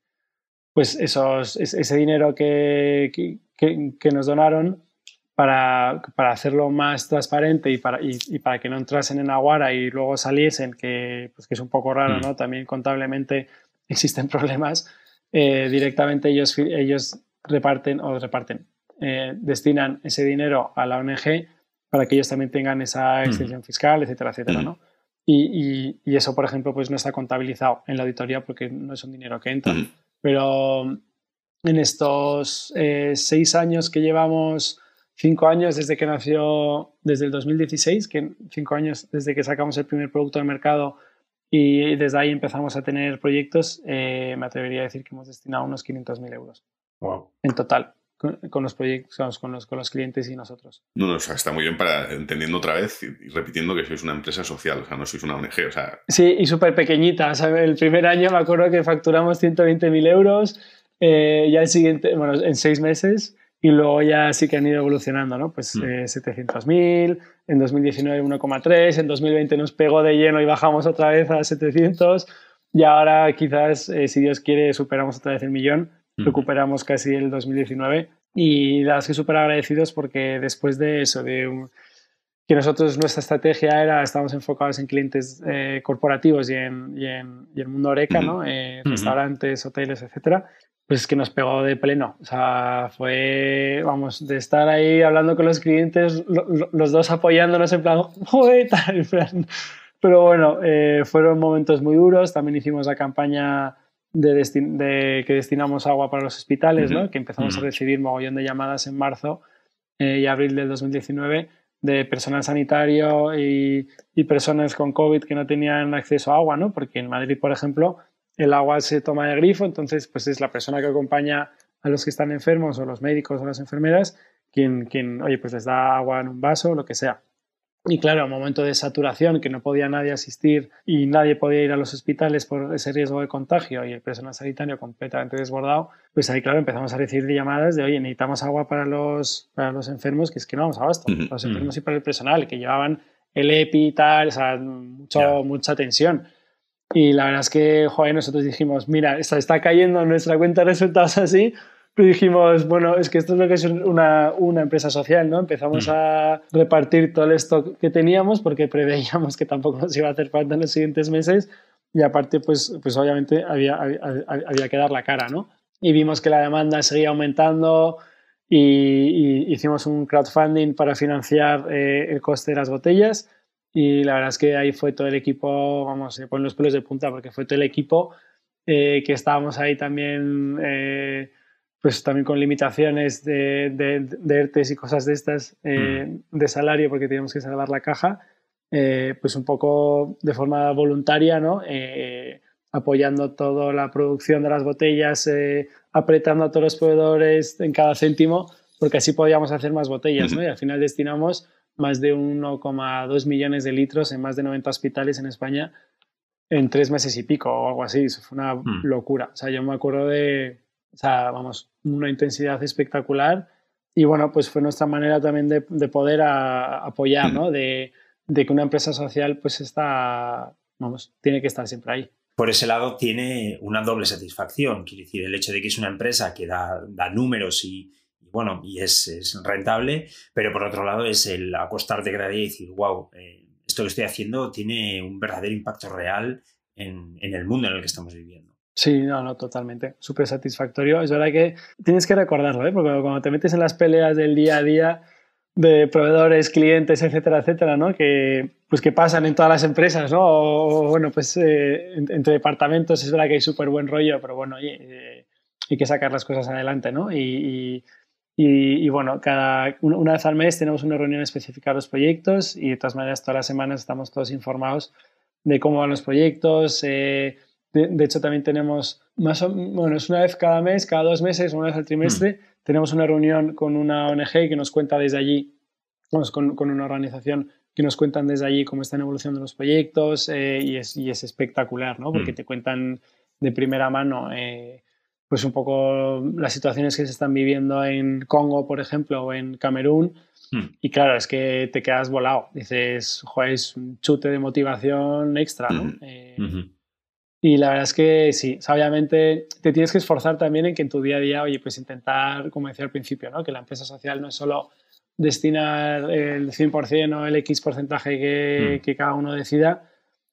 pues esos, ese dinero que, que, nos donaron para, para, hacerlo más transparente y para, y, para que no entrasen en Aguara y luego saliesen, que, pues que es un poco raro, mm. ¿no? También contablemente existen problemas. Eh, directamente ellos, ellos reparten o reparten, eh, destinan ese dinero a la ONG para que ellos también tengan esa extensión fiscal, etcétera, etcétera, ¿no? Y, eso, por ejemplo, pues no está contabilizado en la auditoría porque no es un dinero que entra. Pero en estos eh, seis años que llevamos, cinco años desde que nació, desde el 2016, que cinco años desde que sacamos el primer producto al mercado y desde ahí empezamos a tener proyectos, eh, me atrevería a decir que hemos destinado unos 500.000 euros wow. en total con, los proyectos, con los, con los clientes y nosotros. No, no, o sea, está muy bien para entendiendo otra vez y, repitiendo que sois una empresa social, o sea, no sois una ONG, o sea... Sí, y súper pequeñita, el primer año me acuerdo que facturamos 120.000 euros, eh, ya el siguiente, bueno, en seis meses, y luego ya sí que han ido evolucionando, ¿no? Pues 700.000, mm. eh, en 2019 1,3, en 2020 nos pegó de lleno y bajamos otra vez a 700, y ahora quizás, eh, si Dios quiere, superamos otra vez el millón recuperamos casi el 2019 y las que súper agradecidos porque después de eso, de que nosotros nuestra estrategia era, estábamos enfocados en clientes eh, corporativos y en, y, en, y el mundo Oreca, ¿no? Eh, restaurantes, hoteles, etcétera, pues es que nos pegó de pleno. O sea, fue, vamos, de estar ahí hablando con los clientes, los dos apoyándonos en plan, joder, tal, Pero bueno, eh, fueron momentos muy duros. También hicimos la campaña de, que destinamos agua para los hospitales, ¿no? que empezamos a recibir mogollón de llamadas en marzo eh, y abril del 2019 de personal sanitario y, y, personas con COVID que no tenían acceso a agua, ¿no? porque en Madrid, por ejemplo, el agua se toma de grifo, entonces pues es la persona que acompaña a los que están enfermos o los médicos o las enfermeras quien, quien oye, pues les da agua en un vaso o lo que sea. Y claro, un momento de saturación que no podía nadie asistir y nadie podía ir a los hospitales por ese riesgo de contagio y el personal sanitario completamente desbordado, pues ahí, claro, empezamos a recibir llamadas de, oye, necesitamos agua para los, para los enfermos, que es que no vamos a abasto, para los enfermos y para el personal, que llevaban el EPI y tal, o sea, mucho, mucha tensión. Y la verdad es que, joder, nosotros dijimos, mira, está, está cayendo nuestra cuenta de resultados así, pero dijimos, bueno, es que esto es lo que es una, una empresa social, ¿no? Empezamos mm. a repartir todo el stock que teníamos porque preveíamos que tampoco nos iba a hacer falta en los siguientes meses y aparte, pues, pues obviamente había, había, que dar la cara, ¿no? Y vimos que la demanda seguía aumentando y, hicimos un crowdfunding para financiar eh, el coste de las botellas y la verdad es que ahí fue todo el equipo, vamos, se ponen los pelos de punta porque fue todo el equipo eh, que estábamos ahí también... Eh, pues también con limitaciones de, de, ERTES y cosas de estas eh, mm. de salario porque teníamos que salvar la caja, eh, pues un poco de forma voluntaria, ¿no? Eh, apoyando toda la producción de las botellas, apretando a todos los proveedores en cada céntimo, porque así podíamos hacer más botellas, ¿no? Y al final destinamos más de 1,2 millones de litros en más de 90 hospitales en España en tres meses y pico o algo así. Eso fue una mm. locura. O sea, yo me acuerdo de, o sea, vamos, una intensidad espectacular. Y bueno, pues fue nuestra manera también de, de poder apoyar, ¿no? De, de, que una empresa social pues está, vamos, tiene que estar siempre ahí. Por ese lado tiene una doble satisfacción, quiere decir, el hecho de que es una empresa que da, da números y, bueno, y es, es, rentable, pero por otro lado es el acostarte cada día y decir, wow, eh, esto que estoy haciendo tiene un verdadero impacto real en, en el mundo en el que estamos viviendo. Sí, no, no, totalmente. Súper satisfactorio. Es verdad que tienes que recordarlo, ¿eh? porque cuando te metes en las peleas del día a día de proveedores, clientes, etcétera, etcétera, ¿no? Que, pues que pasan en todas las empresas, ¿no? O, bueno, pues eh, entre departamentos es verdad que hay súper buen rollo, pero bueno, oye, eh, hay que sacar las cosas adelante, ¿no? Y, y, y, bueno, cada, una vez al mes tenemos una reunión específica de los proyectos y de todas maneras todas las semanas estamos todos informados de cómo van los proyectos, eh, de, hecho, también tenemos, más bueno, es una vez cada mes, cada dos meses, una vez al trimestre, mm. tenemos una reunión con una ONG que nos cuenta desde allí, vamos, con, con, una organización que nos cuentan desde allí cómo están evolucionando los proyectos eh, y, es, y, es, espectacular, ¿no? Porque mm. te cuentan de primera mano eh, pues un poco las situaciones que se están viviendo en Congo, por ejemplo, o en Camerún. Mm. Y claro, es que te quedas volado. Dices, joder, es un chute de motivación extra, ¿no? Eh, y la verdad es que sí, obviamente te tienes que esforzar también en que en tu día a día, oye, pues intentar, como decía al principio, ¿no? que la empresa social no es solo destinar el 100% o el X porcentaje que, mm. que cada uno decida,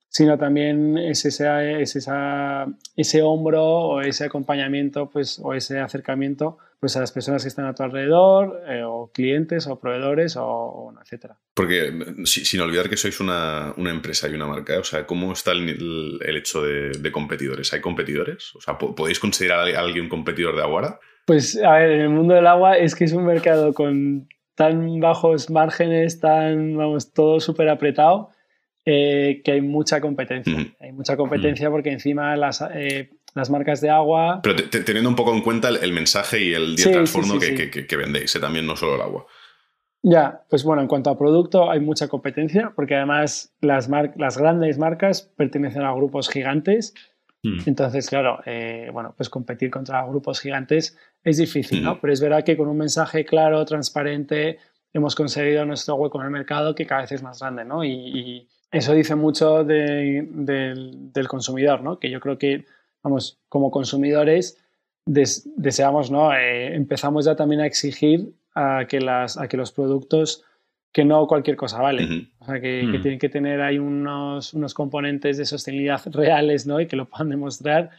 sino también es, ese, es esa, ese hombro o ese acompañamiento pues, o ese acercamiento pues, a las personas que están a tu alrededor, eh, o clientes o proveedores, o, etcétera. Porque sin olvidar que sois una, una, empresa y una marca, o sea, ¿cómo está el, el hecho de, de, competidores? ¿Hay competidores? O sea, ¿podéis considerar a alguien competidor de Aguara? Pues, a ver, en el mundo del agua es que es un mercado con tan bajos márgenes, tan, vamos, todo súper apretado, eh, que hay mucha competencia. Hay mucha competencia porque encima las, eh, las marcas de agua... Pero teniendo un poco en cuenta el, mensaje y el día transformo que, que, vendéis, ¿eh? también no solo el agua. Ya, pues bueno, en cuanto a producto hay mucha competencia porque además las, las grandes marcas pertenecen a grupos gigantes. Mm. Entonces, claro, bueno, pues competir contra grupos gigantes es difícil, ¿no? Pero es verdad que con un mensaje claro, transparente, hemos conseguido nuestro hueco en el mercado que cada vez es más grande, ¿no? y eso dice mucho del consumidor, ¿no? Que yo creo que, vamos, como consumidores deseamos, ¿no? Eh, empezamos ya también a exigir a que, las, a que los productos, que no cualquier cosa vale. O sea, que, tienen que tener ahí unos, unos componentes de sostenibilidad reales, ¿no? Y que lo puedan demostrar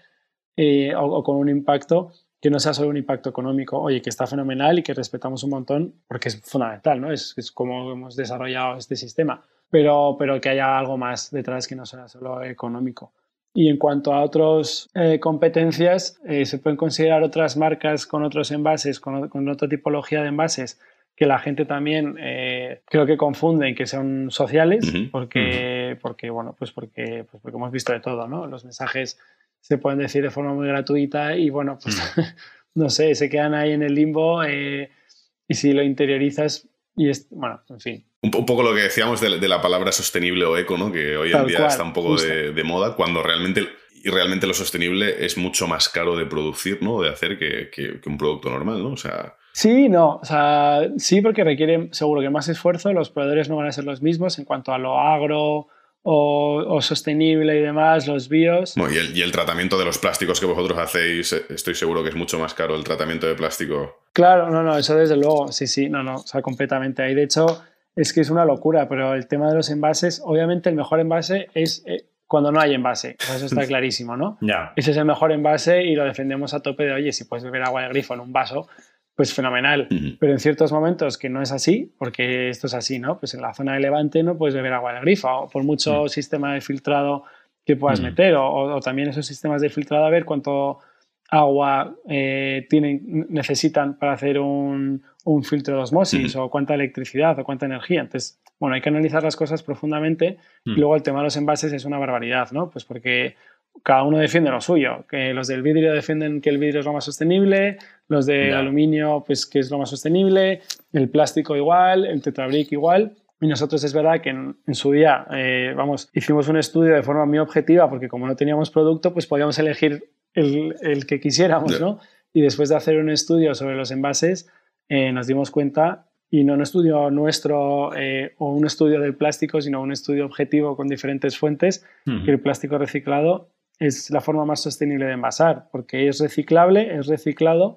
eh, o, con un impacto que no sea solo un impacto económico, oye, que está fenomenal y que respetamos un montón, porque es fundamental, ¿no? Es, es como hemos desarrollado este sistema pero, pero que haya algo más detrás que no sea solo económico. Y en cuanto a otras eh, competencias, eh, se pueden considerar otras marcas con otros envases, con, con otra tipología de envases, que la gente también eh, creo que confunden que son sociales, porque, porque, bueno, pues porque, pues porque hemos visto de todo, ¿no? Los mensajes se pueden decir de forma muy gratuita y, bueno, pues no sé, se quedan ahí en el limbo y si lo interiorizas Y es, bueno, en fin. Un, poco lo que decíamos de, la palabra sostenible o eco, ¿no? Que hoy en día está un poco de, moda, cuando realmente, y realmente lo sostenible es mucho más caro de producir, ¿no? De hacer que, que, un producto normal, ¿no? O sea. Sí, no, o sea, sí porque requiere seguro que más esfuerzo, los proveedores no van a ser los mismos en cuanto a lo agro, o, sostenible y demás, los bios. y, el, tratamiento de los plásticos que vosotros hacéis, eh, estoy seguro que es mucho más caro el tratamiento de plástico. Claro, no, no, eso desde luego, sí, sí, no, no, o sea, completamente. Ahí, de hecho, es que es una locura, pero el tema de los envases, obviamente el mejor envase es eh, cuando no hay envase, eso está clarísimo, ¿no? Ese es el mejor envase y lo defendemos a tope de, oye, si puedes beber agua de grifo en un vaso, pues fenomenal. Pero en ciertos momentos que no es así, porque esto es así, ¿no? Pues en la zona de Levante no puedes beber agua de grifo, o por mucho sistema de filtrado que puedas meter, o, también esos sistemas de filtrado a ver cuánto agua eh, tienen, necesitan para hacer un, un filtro de osmosis, o cuánta electricidad, o cuánta energía. Entonces, bueno, hay que analizar las cosas profundamente. Y luego el tema de los envases es una barbaridad, ¿no? Pues porque cada uno defiende lo suyo, que los del vidrio defienden que el vidrio es lo más sostenible, los del aluminio pues que es lo más sostenible, el plástico igual, el tetrabric igual. Y nosotros es verdad que en, su día, eh, vamos, hicimos un estudio de forma muy objetiva porque como no teníamos producto, pues podíamos elegir el, el que quisiéramos, ¿no? Y después de hacer un estudio sobre los envases, eh, nos dimos cuenta, y no un estudio nuestro eh, o un estudio del plástico, sino un estudio objetivo con diferentes fuentes, que el plástico reciclado es la forma más sostenible de envasar, porque es reciclable, es reciclado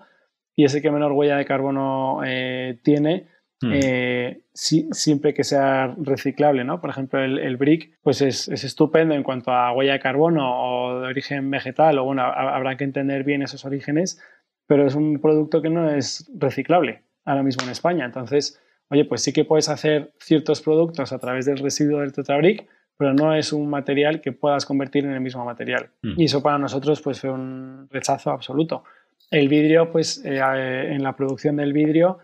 y es el que menor huella de carbono eh, tiene hmm. eh, siempre que sea reciclable, ¿no? Por ejemplo, el, brick pues es, es, estupendo en cuanto a huella de carbono o de origen vegetal, o bueno, habrá que entender bien esos orígenes, pero es un producto que no es reciclable ahora mismo en España. Entonces, oye, pues sí que puedes hacer ciertos productos a través del residuo del tetrabric, pero no es un material que puedas convertir en el mismo material. Mm. Y eso para nosotros pues fue un rechazo absoluto. El vidrio, pues eh, eh, en la producción del vidrio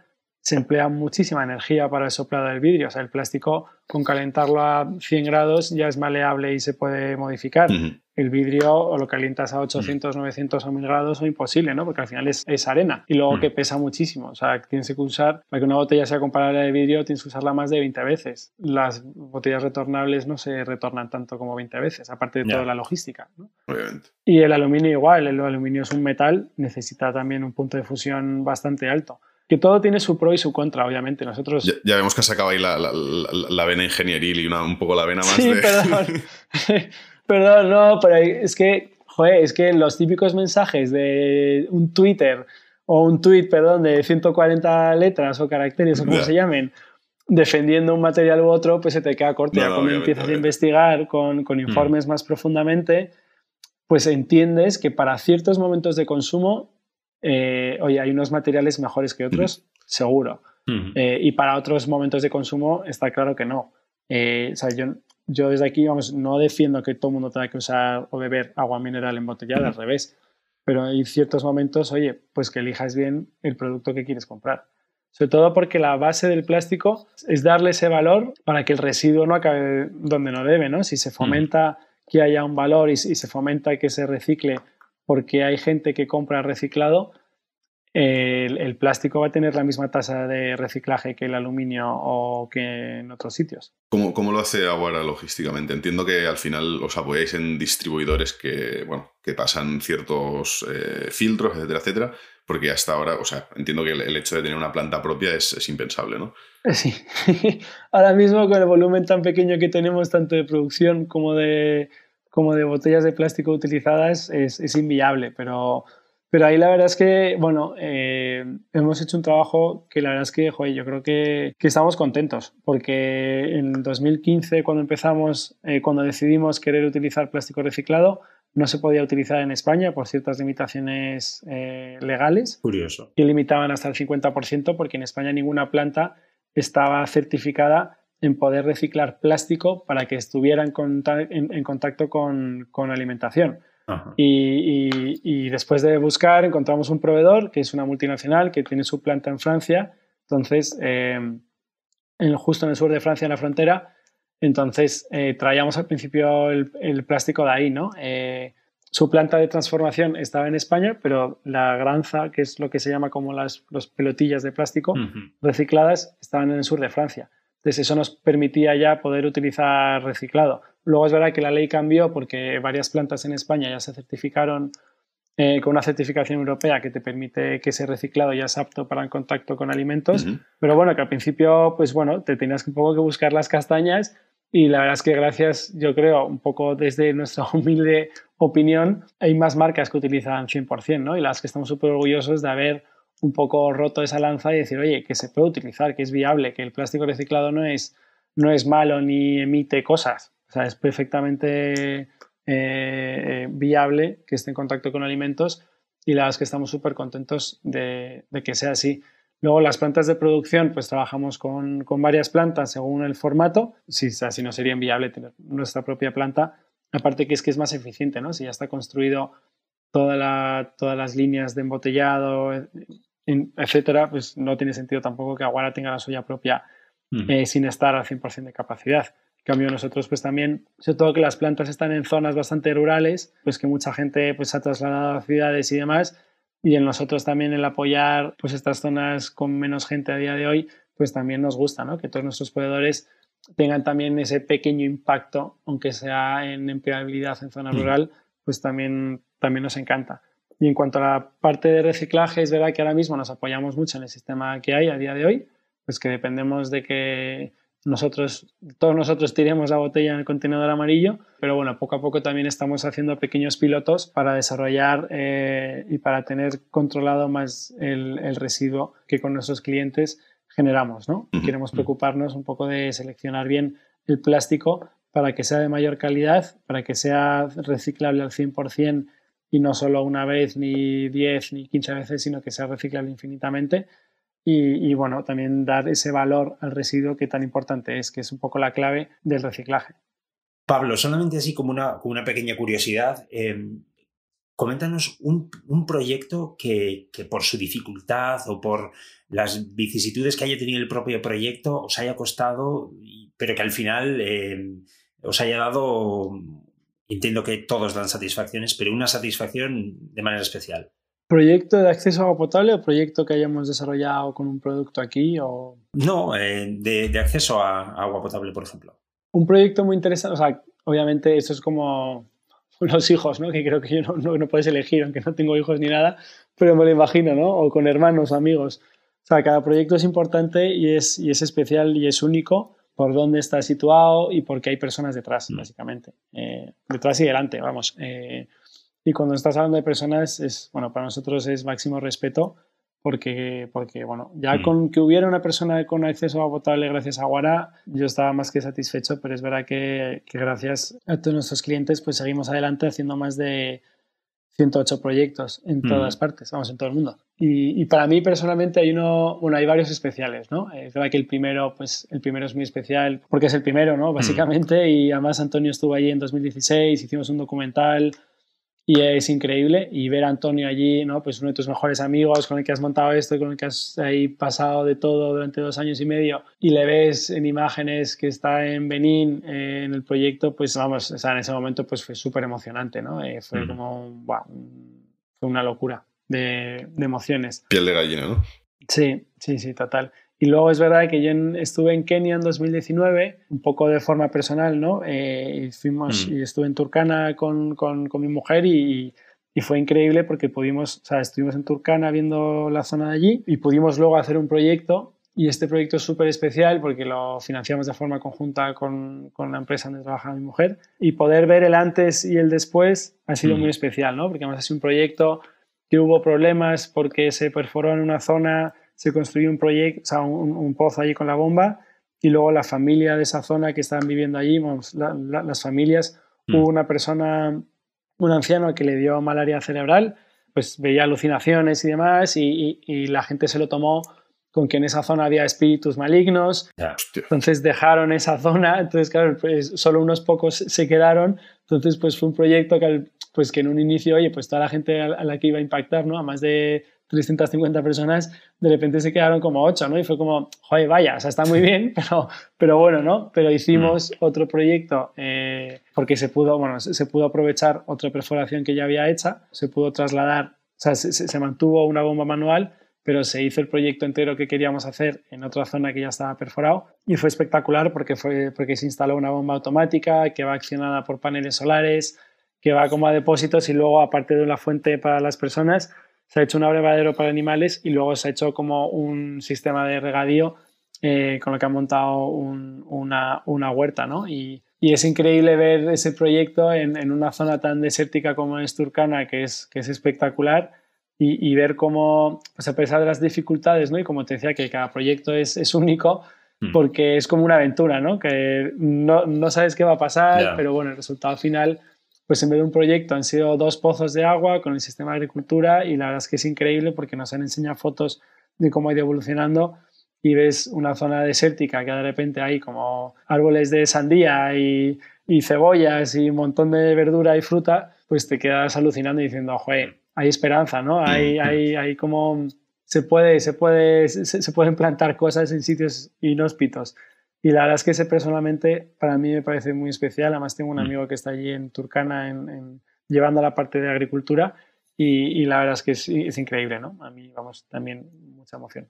se emplea muchísima energía para el soplado del vidrio. O sea, el plástico con calentarlo a 100 grados ya es maleable y se puede modificar. El vidrio o lo calientas a 800, 900 o 1000 grados o imposible, ¿no? Porque al final es, es arena. Y luego que pesa muchísimo. O sea, tienes que usar, para que una botella sea comparable de vidrio, tienes que usarla más de 20 veces. Las botellas retornables no se retornan tanto como 20 veces, aparte de toda la logística. ¿no? Obviamente. Y el aluminio igual. El aluminio es un metal, necesita también un punto de fusión bastante alto que todo tiene su pro y su contra, obviamente. Nosotros... Ya, vemos que has sacado ahí la, la, vena ingenieril y una, un poco la vena más sí, perdón. perdón, no, pero es que, joder, es que los típicos mensajes de un Twitter o un tweet, perdón, de 140 letras o caracteres o como se llamen, defendiendo un material u otro, pues se te queda corto. ya cuando empiezas a investigar con, con mm. informes más profundamente, pues entiendes que para ciertos momentos de consumo eh, oye, hay unos materiales mejores que otros, seguro. Eh, y para otros momentos de consumo está claro que no. Eh, o sea, yo, yo, desde aquí, vamos, no defiendo que todo el mundo tenga que usar o beber agua mineral embotellada, al revés. Pero hay ciertos momentos, oye, pues que elijas bien el producto que quieres comprar. Sobre todo porque la base del plástico es darle ese valor para que el residuo no acabe donde no debe, ¿no? Si se fomenta que haya un valor y, y se fomenta que se recicle porque hay gente que compra reciclado, el, plástico va a tener la misma tasa de reciclaje que el aluminio o que en otros sitios. ¿Cómo, cómo lo hace Aguara logísticamente? Entiendo que al final os apoyáis en distribuidores que, bueno, que pasan ciertos eh, filtros, etcétera, etcétera, porque hasta ahora, o sea, entiendo que el, hecho de tener una planta propia es, impensable, ¿no? Sí. ahora mismo con el volumen tan pequeño que tenemos, tanto de producción como de como de botellas de plástico utilizadas es, es inviable, pero, pero ahí la verdad es que, bueno, eh, hemos hecho un trabajo que la verdad es que, joder, yo creo que, que estamos contentos, porque en 2015, cuando empezamos, eh, cuando decidimos querer utilizar plástico reciclado, no se podía utilizar en España por ciertas limitaciones eh, legales. Curioso. Que limitaban hasta el 50%, porque en España ninguna planta estaba certificada en poder reciclar plástico para que estuviera en, contacto con, con alimentación. Y, después de buscar encontramos un proveedor que es una multinacional que tiene su planta en Francia, entonces eh, en, justo en el sur de Francia, en la frontera, entonces eh, traíamos al principio el, plástico de ahí, ¿no? Eh, su planta de transformación estaba en España, pero la granza, que es lo que se llama como las los pelotillas de plástico recicladas, estaban en el sur de Francia. Entonces eso nos permitía ya poder utilizar reciclado. Luego es verdad que la ley cambió porque varias plantas en España ya se certificaron eh, con una certificación europea que te permite que ese reciclado ya es apto para el contacto con alimentos. Pero bueno, que al principio, pues bueno, te tenías un poco que buscar las castañas y la verdad es que gracias, yo creo, un poco desde nuestra humilde opinión, hay más marcas que utilizan 100%, ¿no? Y las que estamos súper orgullosos de haber un poco roto esa lanza y decir, oye, que se puede utilizar, que es viable, que el plástico reciclado no es, no es malo ni emite cosas. O sea, es perfectamente eh, viable que esté en contacto con alimentos y la verdad es que estamos súper contentos de, que sea así. Luego las plantas de producción, pues trabajamos con, con varias plantas según el formato. Si, si no sería inviable tener nuestra propia planta. Aparte que es que es más eficiente, ¿no? Si ya está construido toda la, todas las líneas de embotellado, etcétera, pues no tiene sentido tampoco que Aguara tenga la suya propia eh, sin estar al 100% de capacidad. En cambio, nosotros pues también, sobre todo que las plantas están en zonas bastante rurales, pues que mucha gente pues ha trasladado a ciudades y demás, y en nosotros también el apoyar pues estas zonas con menos gente a día de hoy, pues también nos gusta, ¿no? Que todos nuestros proveedores tengan también ese pequeño impacto, aunque sea en empleabilidad en zona rural, pues también, también nos encanta. Y en cuanto a la parte de reciclaje, es verdad que ahora mismo nos apoyamos mucho en el sistema que hay a día de hoy, pues que dependemos de que nosotros, todos nosotros tiremos la botella en el contenedor amarillo, pero bueno, poco a poco también estamos haciendo pequeños pilotos para desarrollar eh, y para tener controlado más el, el, residuo que con nuestros clientes generamos, ¿no? Queremos preocuparnos un poco de seleccionar bien el plástico para que sea de mayor calidad, para que sea reciclable al 100% y no solo una vez, ni 10, ni 15 veces, sino que sea reciclable infinitamente y, bueno, también dar ese valor al residuo que tan importante es, que es un poco la clave del reciclaje. Pablo, solamente así como una, una pequeña curiosidad, em, coméntanos un, un proyecto que, que, por su dificultad o por las vicisitudes que haya tenido el propio proyecto os haya costado, pero que al final em, os haya dado, entiendo que todos dan satisfacciones, pero una satisfacción de manera especial. ¿Proyecto de acceso a agua potable o proyecto que hayamos desarrollado con un producto aquí? O... No, eh, de, acceso a, agua potable, por ejemplo. Un proyecto muy interesante, o sea, obviamente eso es como los hijos, ¿no? Que creo que yo no, no, puedes elegir, aunque no tengo hijos ni nada, pero me lo imagino, ¿no? O con hermanos, amigos. O sea, cada proyecto es importante y es, y es especial y es único por dónde está situado y porque hay personas detrás, mm. básicamente. Eh, detrás y delante, vamos. Eh, y cuando estás hablando de personas, es, bueno, para nosotros es máximo respeto porque, porque bueno, ya mm. con que hubiera una persona con acceso a potable gracias a Guara, yo estaba más que satisfecho, pero es verdad que, que gracias a todos nuestros clientes, pues seguimos adelante haciendo más de 108 proyectos en mm. todas partes, vamos, en todo el mundo. Y, y, para mí personalmente hay uno, bueno, hay varios especiales, ¿no? Es verdad que el primero, pues el primero es muy especial porque es el primero, ¿no? Mm. Básicamente, y además Antonio estuvo allí en 2016, hicimos un documental y es increíble y ver a Antonio allí, ¿no? Pues uno de tus mejores amigos con el que has montado esto y con el que has ahí pasado de todo durante dos años y medio y le ves en imágenes que está en Benín eh, en el proyecto, pues vamos, o sea, en ese momento pues fue súper emocionante, ¿no? Eh, fue como, wow, fue una locura de, de emociones. Piel de gallina, ¿no? Sí, sí, sí, total. Y luego es verdad que yo estuve en Kenia en 2019, un poco de forma personal, ¿no? Eh, fuimos, mm. y estuve en Turkana con, con, con mi mujer y, y, fue increíble porque pudimos, o sea, estuvimos en Turkana viendo la zona de allí y pudimos luego hacer un proyecto. Y este proyecto es súper especial porque lo financiamos de forma conjunta con, con, la empresa donde trabaja mi mujer. Y poder ver el antes y el después ha sido mm. muy especial, ¿no? Porque además es un proyecto que hubo problemas porque se perforó en una zona se construyó un proyecto, o sea, un, pozo allí con la bomba y luego la familia de esa zona que estaban viviendo allí, las familias, mm. hubo una persona, un anciano que le dio malaria cerebral, pues veía alucinaciones y demás y, la gente se lo tomó con que en esa zona había espíritus malignos. Entonces dejaron esa zona, entonces claro, pues solo unos pocos se quedaron. Entonces pues fue un proyecto que, pues, que en un inicio, oye, pues toda la gente a la que iba a impactar, ¿no? A más de 350 personas, de repente se quedaron como 8, ¿no? Y fue como, joder, vaya, o sea, está muy bien, pero, pero bueno, ¿no? Pero hicimos mm. otro proyecto eh, porque se pudo, bueno, se pudo aprovechar otra perforación que ya había hecha, se pudo trasladar, o sea, se, se mantuvo una bomba manual, pero se hizo el proyecto entero que queríamos hacer en otra zona que ya estaba perforado y fue espectacular porque, fue, porque se instaló una bomba automática que va accionada por paneles solares, que va como a depósitos y luego aparte de una fuente para las personas, se ha hecho un abrevadero para animales y luego se ha hecho como un sistema de regadío eh, con lo que han montado una, una, huerta, ¿no? Y, y, es increíble ver ese proyecto en, en, una zona tan desértica como es Turcana, que es, que es espectacular, y, y, ver cómo, pues a pesar de las dificultades, ¿no? Y como te decía, que cada proyecto es, es único, mm. porque es como una aventura, ¿no? Que no, no sabes qué va a pasar, pero bueno, el resultado final pues en vez de un proyecto han sido dos pozos de agua con el sistema de agricultura y la verdad es que es increíble porque nos han enseñado fotos de cómo ha ido evolucionando y ves una zona desértica que de repente hay como árboles de sandía y, y cebollas y un montón de verdura y fruta, pues te quedas alucinando y diciendo, joder, hay esperanza, ¿no? Hay, hay, hay como se puede, se puede, se, se pueden plantar cosas en sitios inhóspitos. Y la verdad es que ese personalmente para mí me parece muy especial. Además tengo un mm. amigo que está allí en Turcana en, llevando la parte de agricultura y, la verdad es que es, increíble, ¿no? A mí, vamos, también mucha emoción.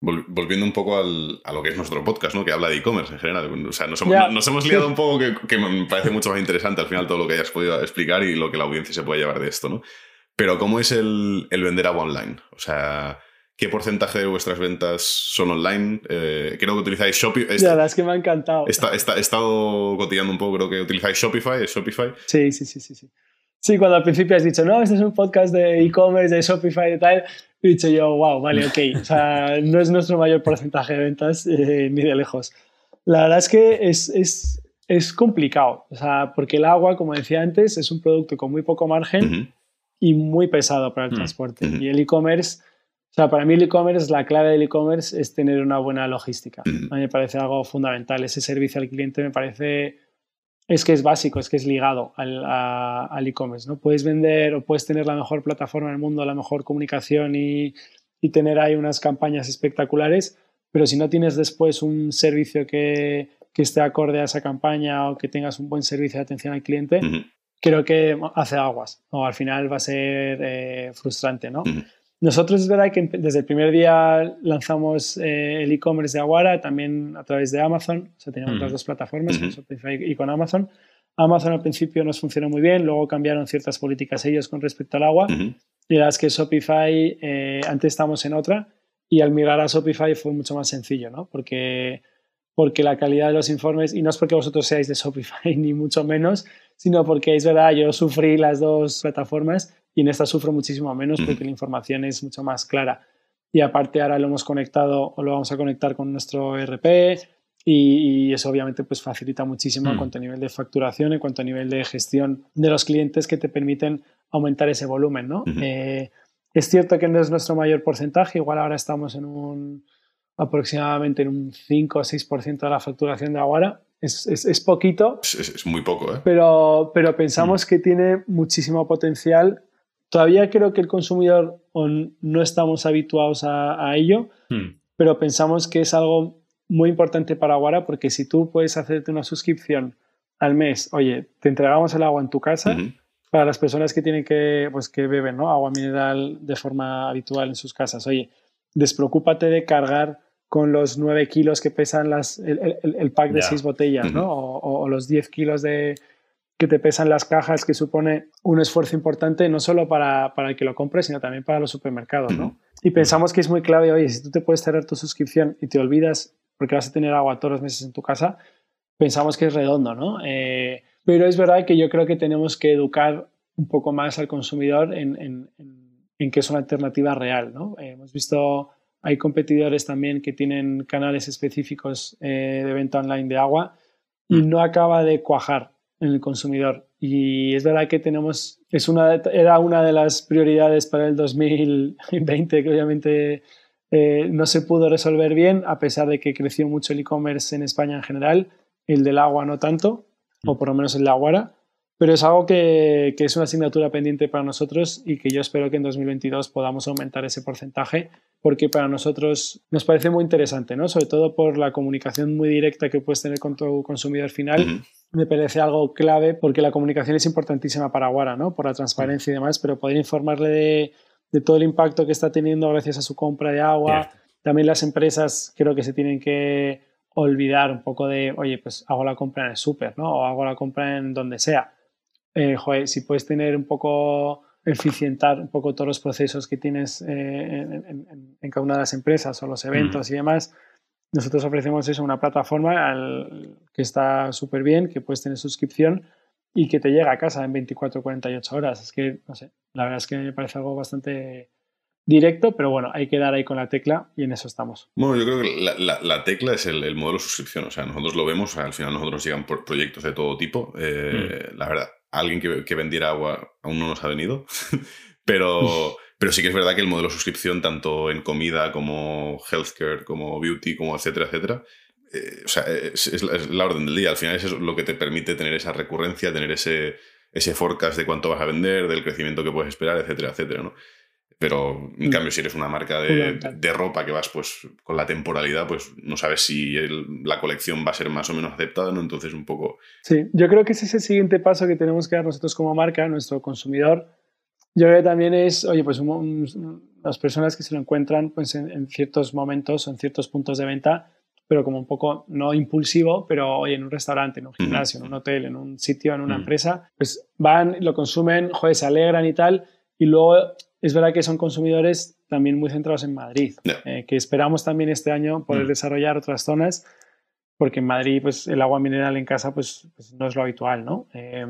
Volviendo un poco a lo que es nuestro podcast, ¿no? Que habla de e-commerce en general. O sea, nos hemos, liado un poco que, me parece mucho más interesante al final todo lo que hayas podido explicar y lo que la audiencia se puede llevar de esto, ¿no? Pero ¿cómo es el, el vender agua online? O sea, ¿Qué porcentaje de vuestras ventas son online? Eh, creo que utilizáis Shopify. La verdad es que me ha encantado. he estado cotillando un poco, creo que utilizáis Shopify. ¿Es Shopify? Sí, sí, sí, sí, sí. Sí, cuando al principio has dicho, no, este es un podcast de e-commerce, de Shopify y tal, he dicho yo, wow, vale, ok. O sea, no es nuestro mayor porcentaje de ventas eh, ni de lejos. La verdad es que es, es, es, complicado, o sea, porque el agua, como decía antes, es un producto con muy poco margen y muy pesado para el transporte. Y el e-commerce o sea, para mí el e-commerce, la clave del e-commerce es tener una buena logística. A mí me parece algo fundamental. Ese servicio al cliente me parece, es que es básico, es que es ligado al, e-commerce. ¿no? Puedes vender o puedes tener la mejor plataforma del mundo, la mejor comunicación y, y, tener ahí unas campañas espectaculares, pero si no tienes después un servicio que, que esté acorde a esa campaña o que tengas un buen servicio de atención al cliente, creo que hace aguas o al final va a ser eh, frustrante, ¿no? Nosotros es verdad que desde el primer día lanzamos eh, el e-commerce de Aguara, también a través de Amazon, o sea, teníamos las dos plataformas, con Shopify y con Amazon. Amazon al principio nos funcionó muy bien, luego cambiaron ciertas políticas ellos con respecto al agua. Y la es que Shopify, eh, antes estábamos en otra, y al migrar a Shopify fue mucho más sencillo, ¿no? Porque, porque la calidad de los informes, y no es porque vosotros seáis de Shopify, ni mucho menos, sino porque es verdad, yo sufrí las dos plataformas y en esta sufro muchísimo menos porque la información es mucho más clara. Y aparte ahora lo hemos conectado o lo vamos a conectar con nuestro ERP y, eso obviamente pues facilita muchísimo en cuanto a nivel de facturación, en cuanto a nivel de gestión de los clientes que te permiten aumentar ese volumen. ¿no? Eh, es cierto que no es nuestro mayor porcentaje, igual ahora estamos en un aproximadamente en un 5 o 6% de la facturación de Aguara. Es, es, es poquito. Es, muy poco, ¿eh? Pero, pero pensamos que tiene muchísimo potencial Todavía creo que el consumidor no estamos habituados a, ello, hmm. pero pensamos que es algo muy importante para Aguara porque si tú puedes hacerte una suscripción al mes, oye, te entregamos el agua en tu casa, para las personas que tienen que, pues que beben ¿no? agua mineral de forma habitual en sus casas, oye, despreocúpate de cargar con los 9 kilos que pesan las, el, pack de 6 botellas, ¿no? o, los 10 kilos de, que te pesan las cajas, que supone un esfuerzo importante no solo para, para el que lo compre, sino también para los supermercados. ¿no? Y pensamos que es muy clave, oye, si tú te puedes cerrar tu suscripción y te olvidas porque vas a tener agua todos los meses en tu casa, pensamos que es redondo, ¿no? Eh, pero es verdad que yo creo que tenemos que educar un poco más al consumidor en, en, en, que es una alternativa real, ¿no? Eh, hemos visto, hay competidores también que tienen canales específicos eh, de venta online de agua y mm. no acaba de cuajar en el consumidor. Y es verdad que tenemos, es una, era una de las prioridades para el 2020 que obviamente eh, no se pudo resolver bien, a pesar de que creció mucho el e-commerce en España en general, el del agua no tanto, o por lo menos el de Aguara, pero es algo que, que, es una asignatura pendiente para nosotros y que yo espero que en 2022 podamos aumentar ese porcentaje porque para nosotros nos parece muy interesante, ¿no? sobre todo por la comunicación muy directa que puedes tener con tu consumidor final me parece algo clave porque la comunicación es importantísima para Aguara, ¿no? Por la transparencia y demás, pero poder informarle de, de todo el impacto que está teniendo gracias a su compra de agua. También las empresas creo que se tienen que olvidar un poco de, oye, pues hago la compra en el súper, ¿no? O hago la compra en donde sea. Eh, joder, si puedes tener un poco, eficientar un poco todos los procesos que tienes eh, en, en, cada una de las empresas o los eventos y demás, nosotros ofrecemos eso, una plataforma al, que está súper bien, que puedes tener suscripción y que te llega a casa en 24 o 48 horas. Es que, no sé, la verdad es que me parece algo bastante directo, pero bueno, hay que dar ahí con la tecla y en eso estamos. Bueno, yo creo que la, la, tecla es el, el, modelo de suscripción, o sea, nosotros lo vemos, al final nosotros llegan por proyectos de todo tipo. Eh, mm. La verdad, alguien que, que, vendiera agua aún no nos ha venido, pero... Pero sí que es verdad que el modelo de suscripción, tanto en comida como healthcare, como beauty, como etcétera, etcétera, eh, o sea, es, la orden del día. Al final es lo que te permite tener esa recurrencia, tener ese, ese forecast de cuánto vas a vender, del crecimiento que puedes esperar, etcétera, etcétera, ¿no? Pero en mm. cambio, si eres una marca de, de, ropa que vas pues con la temporalidad, pues no sabes si la colección va a ser más o menos aceptada, ¿no? Entonces un poco... Sí, yo creo que ese es el siguiente paso que tenemos que dar nosotros como marca, nuestro consumidor, yo creo que también es, oye, pues las personas que se lo encuentran pues, en, ciertos momentos o en ciertos puntos de venta, pero como un poco no impulsivo, pero oye, en un restaurante, en un gimnasio, en un hotel, en un sitio, en una empresa, pues van, lo consumen, joder, se alegran y tal, y luego es verdad que son consumidores también muy centrados en Madrid, eh, que esperamos también este año poder desarrollar otras zonas, porque en Madrid pues el agua mineral en casa pues, pues no es lo habitual, ¿no? Eh,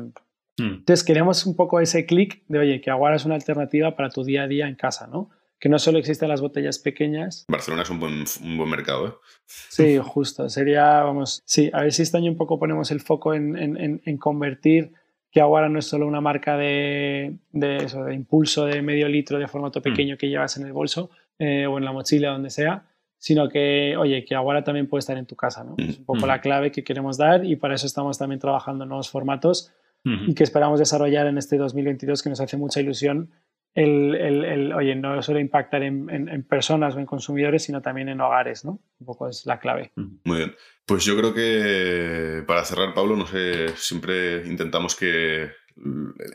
Mm. Entonces queremos un poco ese clic de, oye, que Aguara es una alternativa para tu día a día en casa, ¿no? Que no solo existen las botellas pequeñas. Barcelona es un buen, un buen mercado, ¿eh? Sí, justo. Sería, vamos, sí, a ver si este año un poco ponemos el foco en, en, en convertir que Aguara no es solo una marca de, de, eso, de impulso de medio litro de formato mm. pequeño que llevas en el bolso eh, o en la mochila, donde sea, sino que, oye, que Aguara también puede estar en tu casa, ¿no? Mm. Es un poco la clave que queremos dar y para eso estamos también trabajando en nuevos formatos y que esperamos desarrollar en este 2022 que nos hace mucha ilusión el, el, el oye, no solo impactar en, en, personas o en consumidores, sino también en hogares, ¿no? Un poco es la clave. Muy bien. Pues yo creo que para cerrar, Pablo, no sé, siempre intentamos que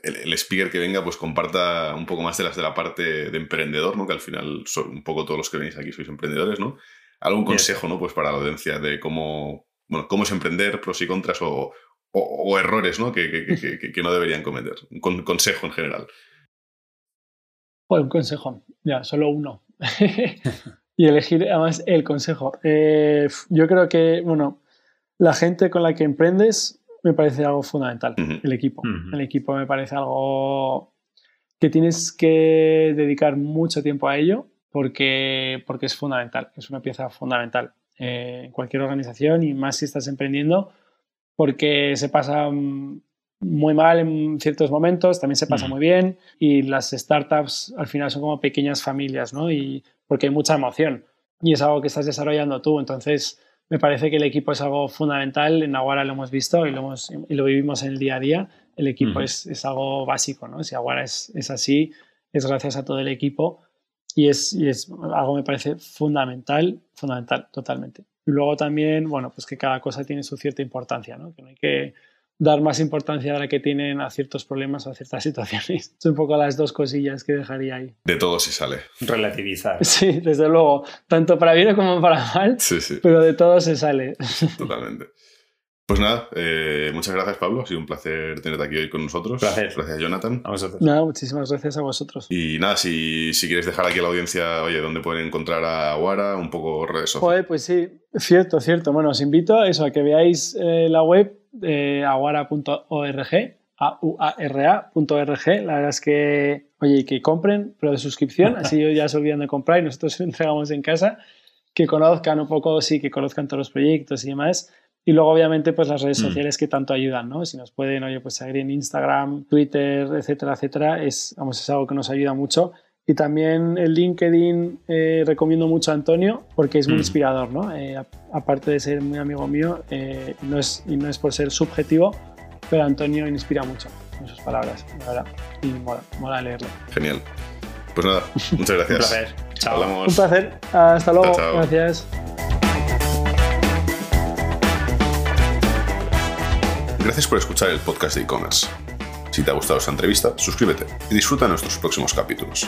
el, el, speaker que venga pues comparta un poco más de las de la parte de emprendedor, ¿no? Que al final son un poco todos los que venís aquí sois emprendedores, ¿no? Algún consejo, ¿no? Pues para la audiencia de cómo, bueno, cómo es emprender, pros y contras o, o, errores ¿no? Que, que, que, no deberían cometer. Un consejo en general. Pues un consejo, ya, solo uno. y elegir además el consejo. Eh, yo creo que, bueno, la gente con la que emprendes me parece algo fundamental, el equipo. El equipo me parece algo que tienes que dedicar mucho tiempo a ello porque, porque es fundamental, es una pieza fundamental eh, en cualquier organización y más si estás emprendiendo porque se pasa mm, muy mal en ciertos momentos, también se pasa muy bien y las startups al final son como pequeñas familias, ¿no? Y porque hay mucha emoción y es algo que estás desarrollando tú, entonces me parece que el equipo es algo fundamental, en Aguara lo hemos visto y lo, hemos, y lo vivimos en el día a día, el equipo es, es, algo básico, ¿no? Si Aguara es, es, así, es gracias a todo el equipo y es, y es algo me parece fundamental, fundamental, totalmente. Y luego también, bueno, pues que cada cosa tiene su cierta importancia, ¿no? Que no hay que dar más importancia a la que tienen a ciertos problemas o a ciertas situaciones. Son un poco las dos cosillas que dejaría ahí. De todo se sale. Relativizar. Sí, desde luego. Tanto para bien como para mal. Sí, sí. Pero de todo se sale. Totalmente. Pues nada, eh, muchas gracias Pablo, ha sido un placer tenerte aquí hoy con nosotros. Placer. Gracias Jonathan. A vosotros. Nada, muchísimas gracias a vosotros. Y nada, si, si quieres dejar aquí a la audiencia, oye, ¿dónde pueden encontrar a Aguara? Un poco redes sociales. pues sí, cierto, cierto. Bueno, os invito a eso, a que veáis eh, la web de aguara.org, a-u-a-r-a.org. La verdad es que, oye, que compren, pero de suscripción, así ya se olvidan de comprar y nosotros entregamos en casa. Que conozcan un poco, sí, que conozcan todos los proyectos y demás y luego, obviamente, pues las redes mm. sociales que tanto ayudan, ¿no? Si nos pueden, oye, pues seguir en Instagram, Twitter, etcétera, etcétera, es, vamos, es algo que nos ayuda mucho. Y también el LinkedIn eh, recomiendo mucho a Antonio porque es muy mm. inspirador, ¿no? Eh, aparte de ser muy amigo mío, eh, no es, y no es por ser subjetivo, pero Antonio inspira mucho en sus palabras, la verdad. Y mola, mola leerlo. Genial. Pues nada, muchas gracias. Un placer. Chao. Un placer. Hasta luego. Gracias. Gracias por escuchar el podcast de e-commerce. Si te ha gustado esta entrevista, suscríbete y disfruta nuestros próximos capítulos.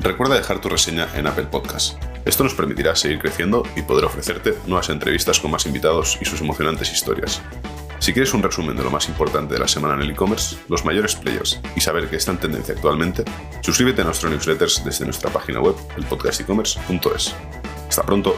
Recuerda dejar tu reseña en Apple Podcast. Esto nos permitirá seguir creciendo y poder ofrecerte nuevas entrevistas con más invitados y sus emocionantes historias. Si quieres un resumen de lo más importante de la semana en el e-commerce, los mayores players y saber qué está en tendencia actualmente, suscríbete a nuestro newsletters desde nuestra página web, elpodcastecommerce.es. Hasta pronto.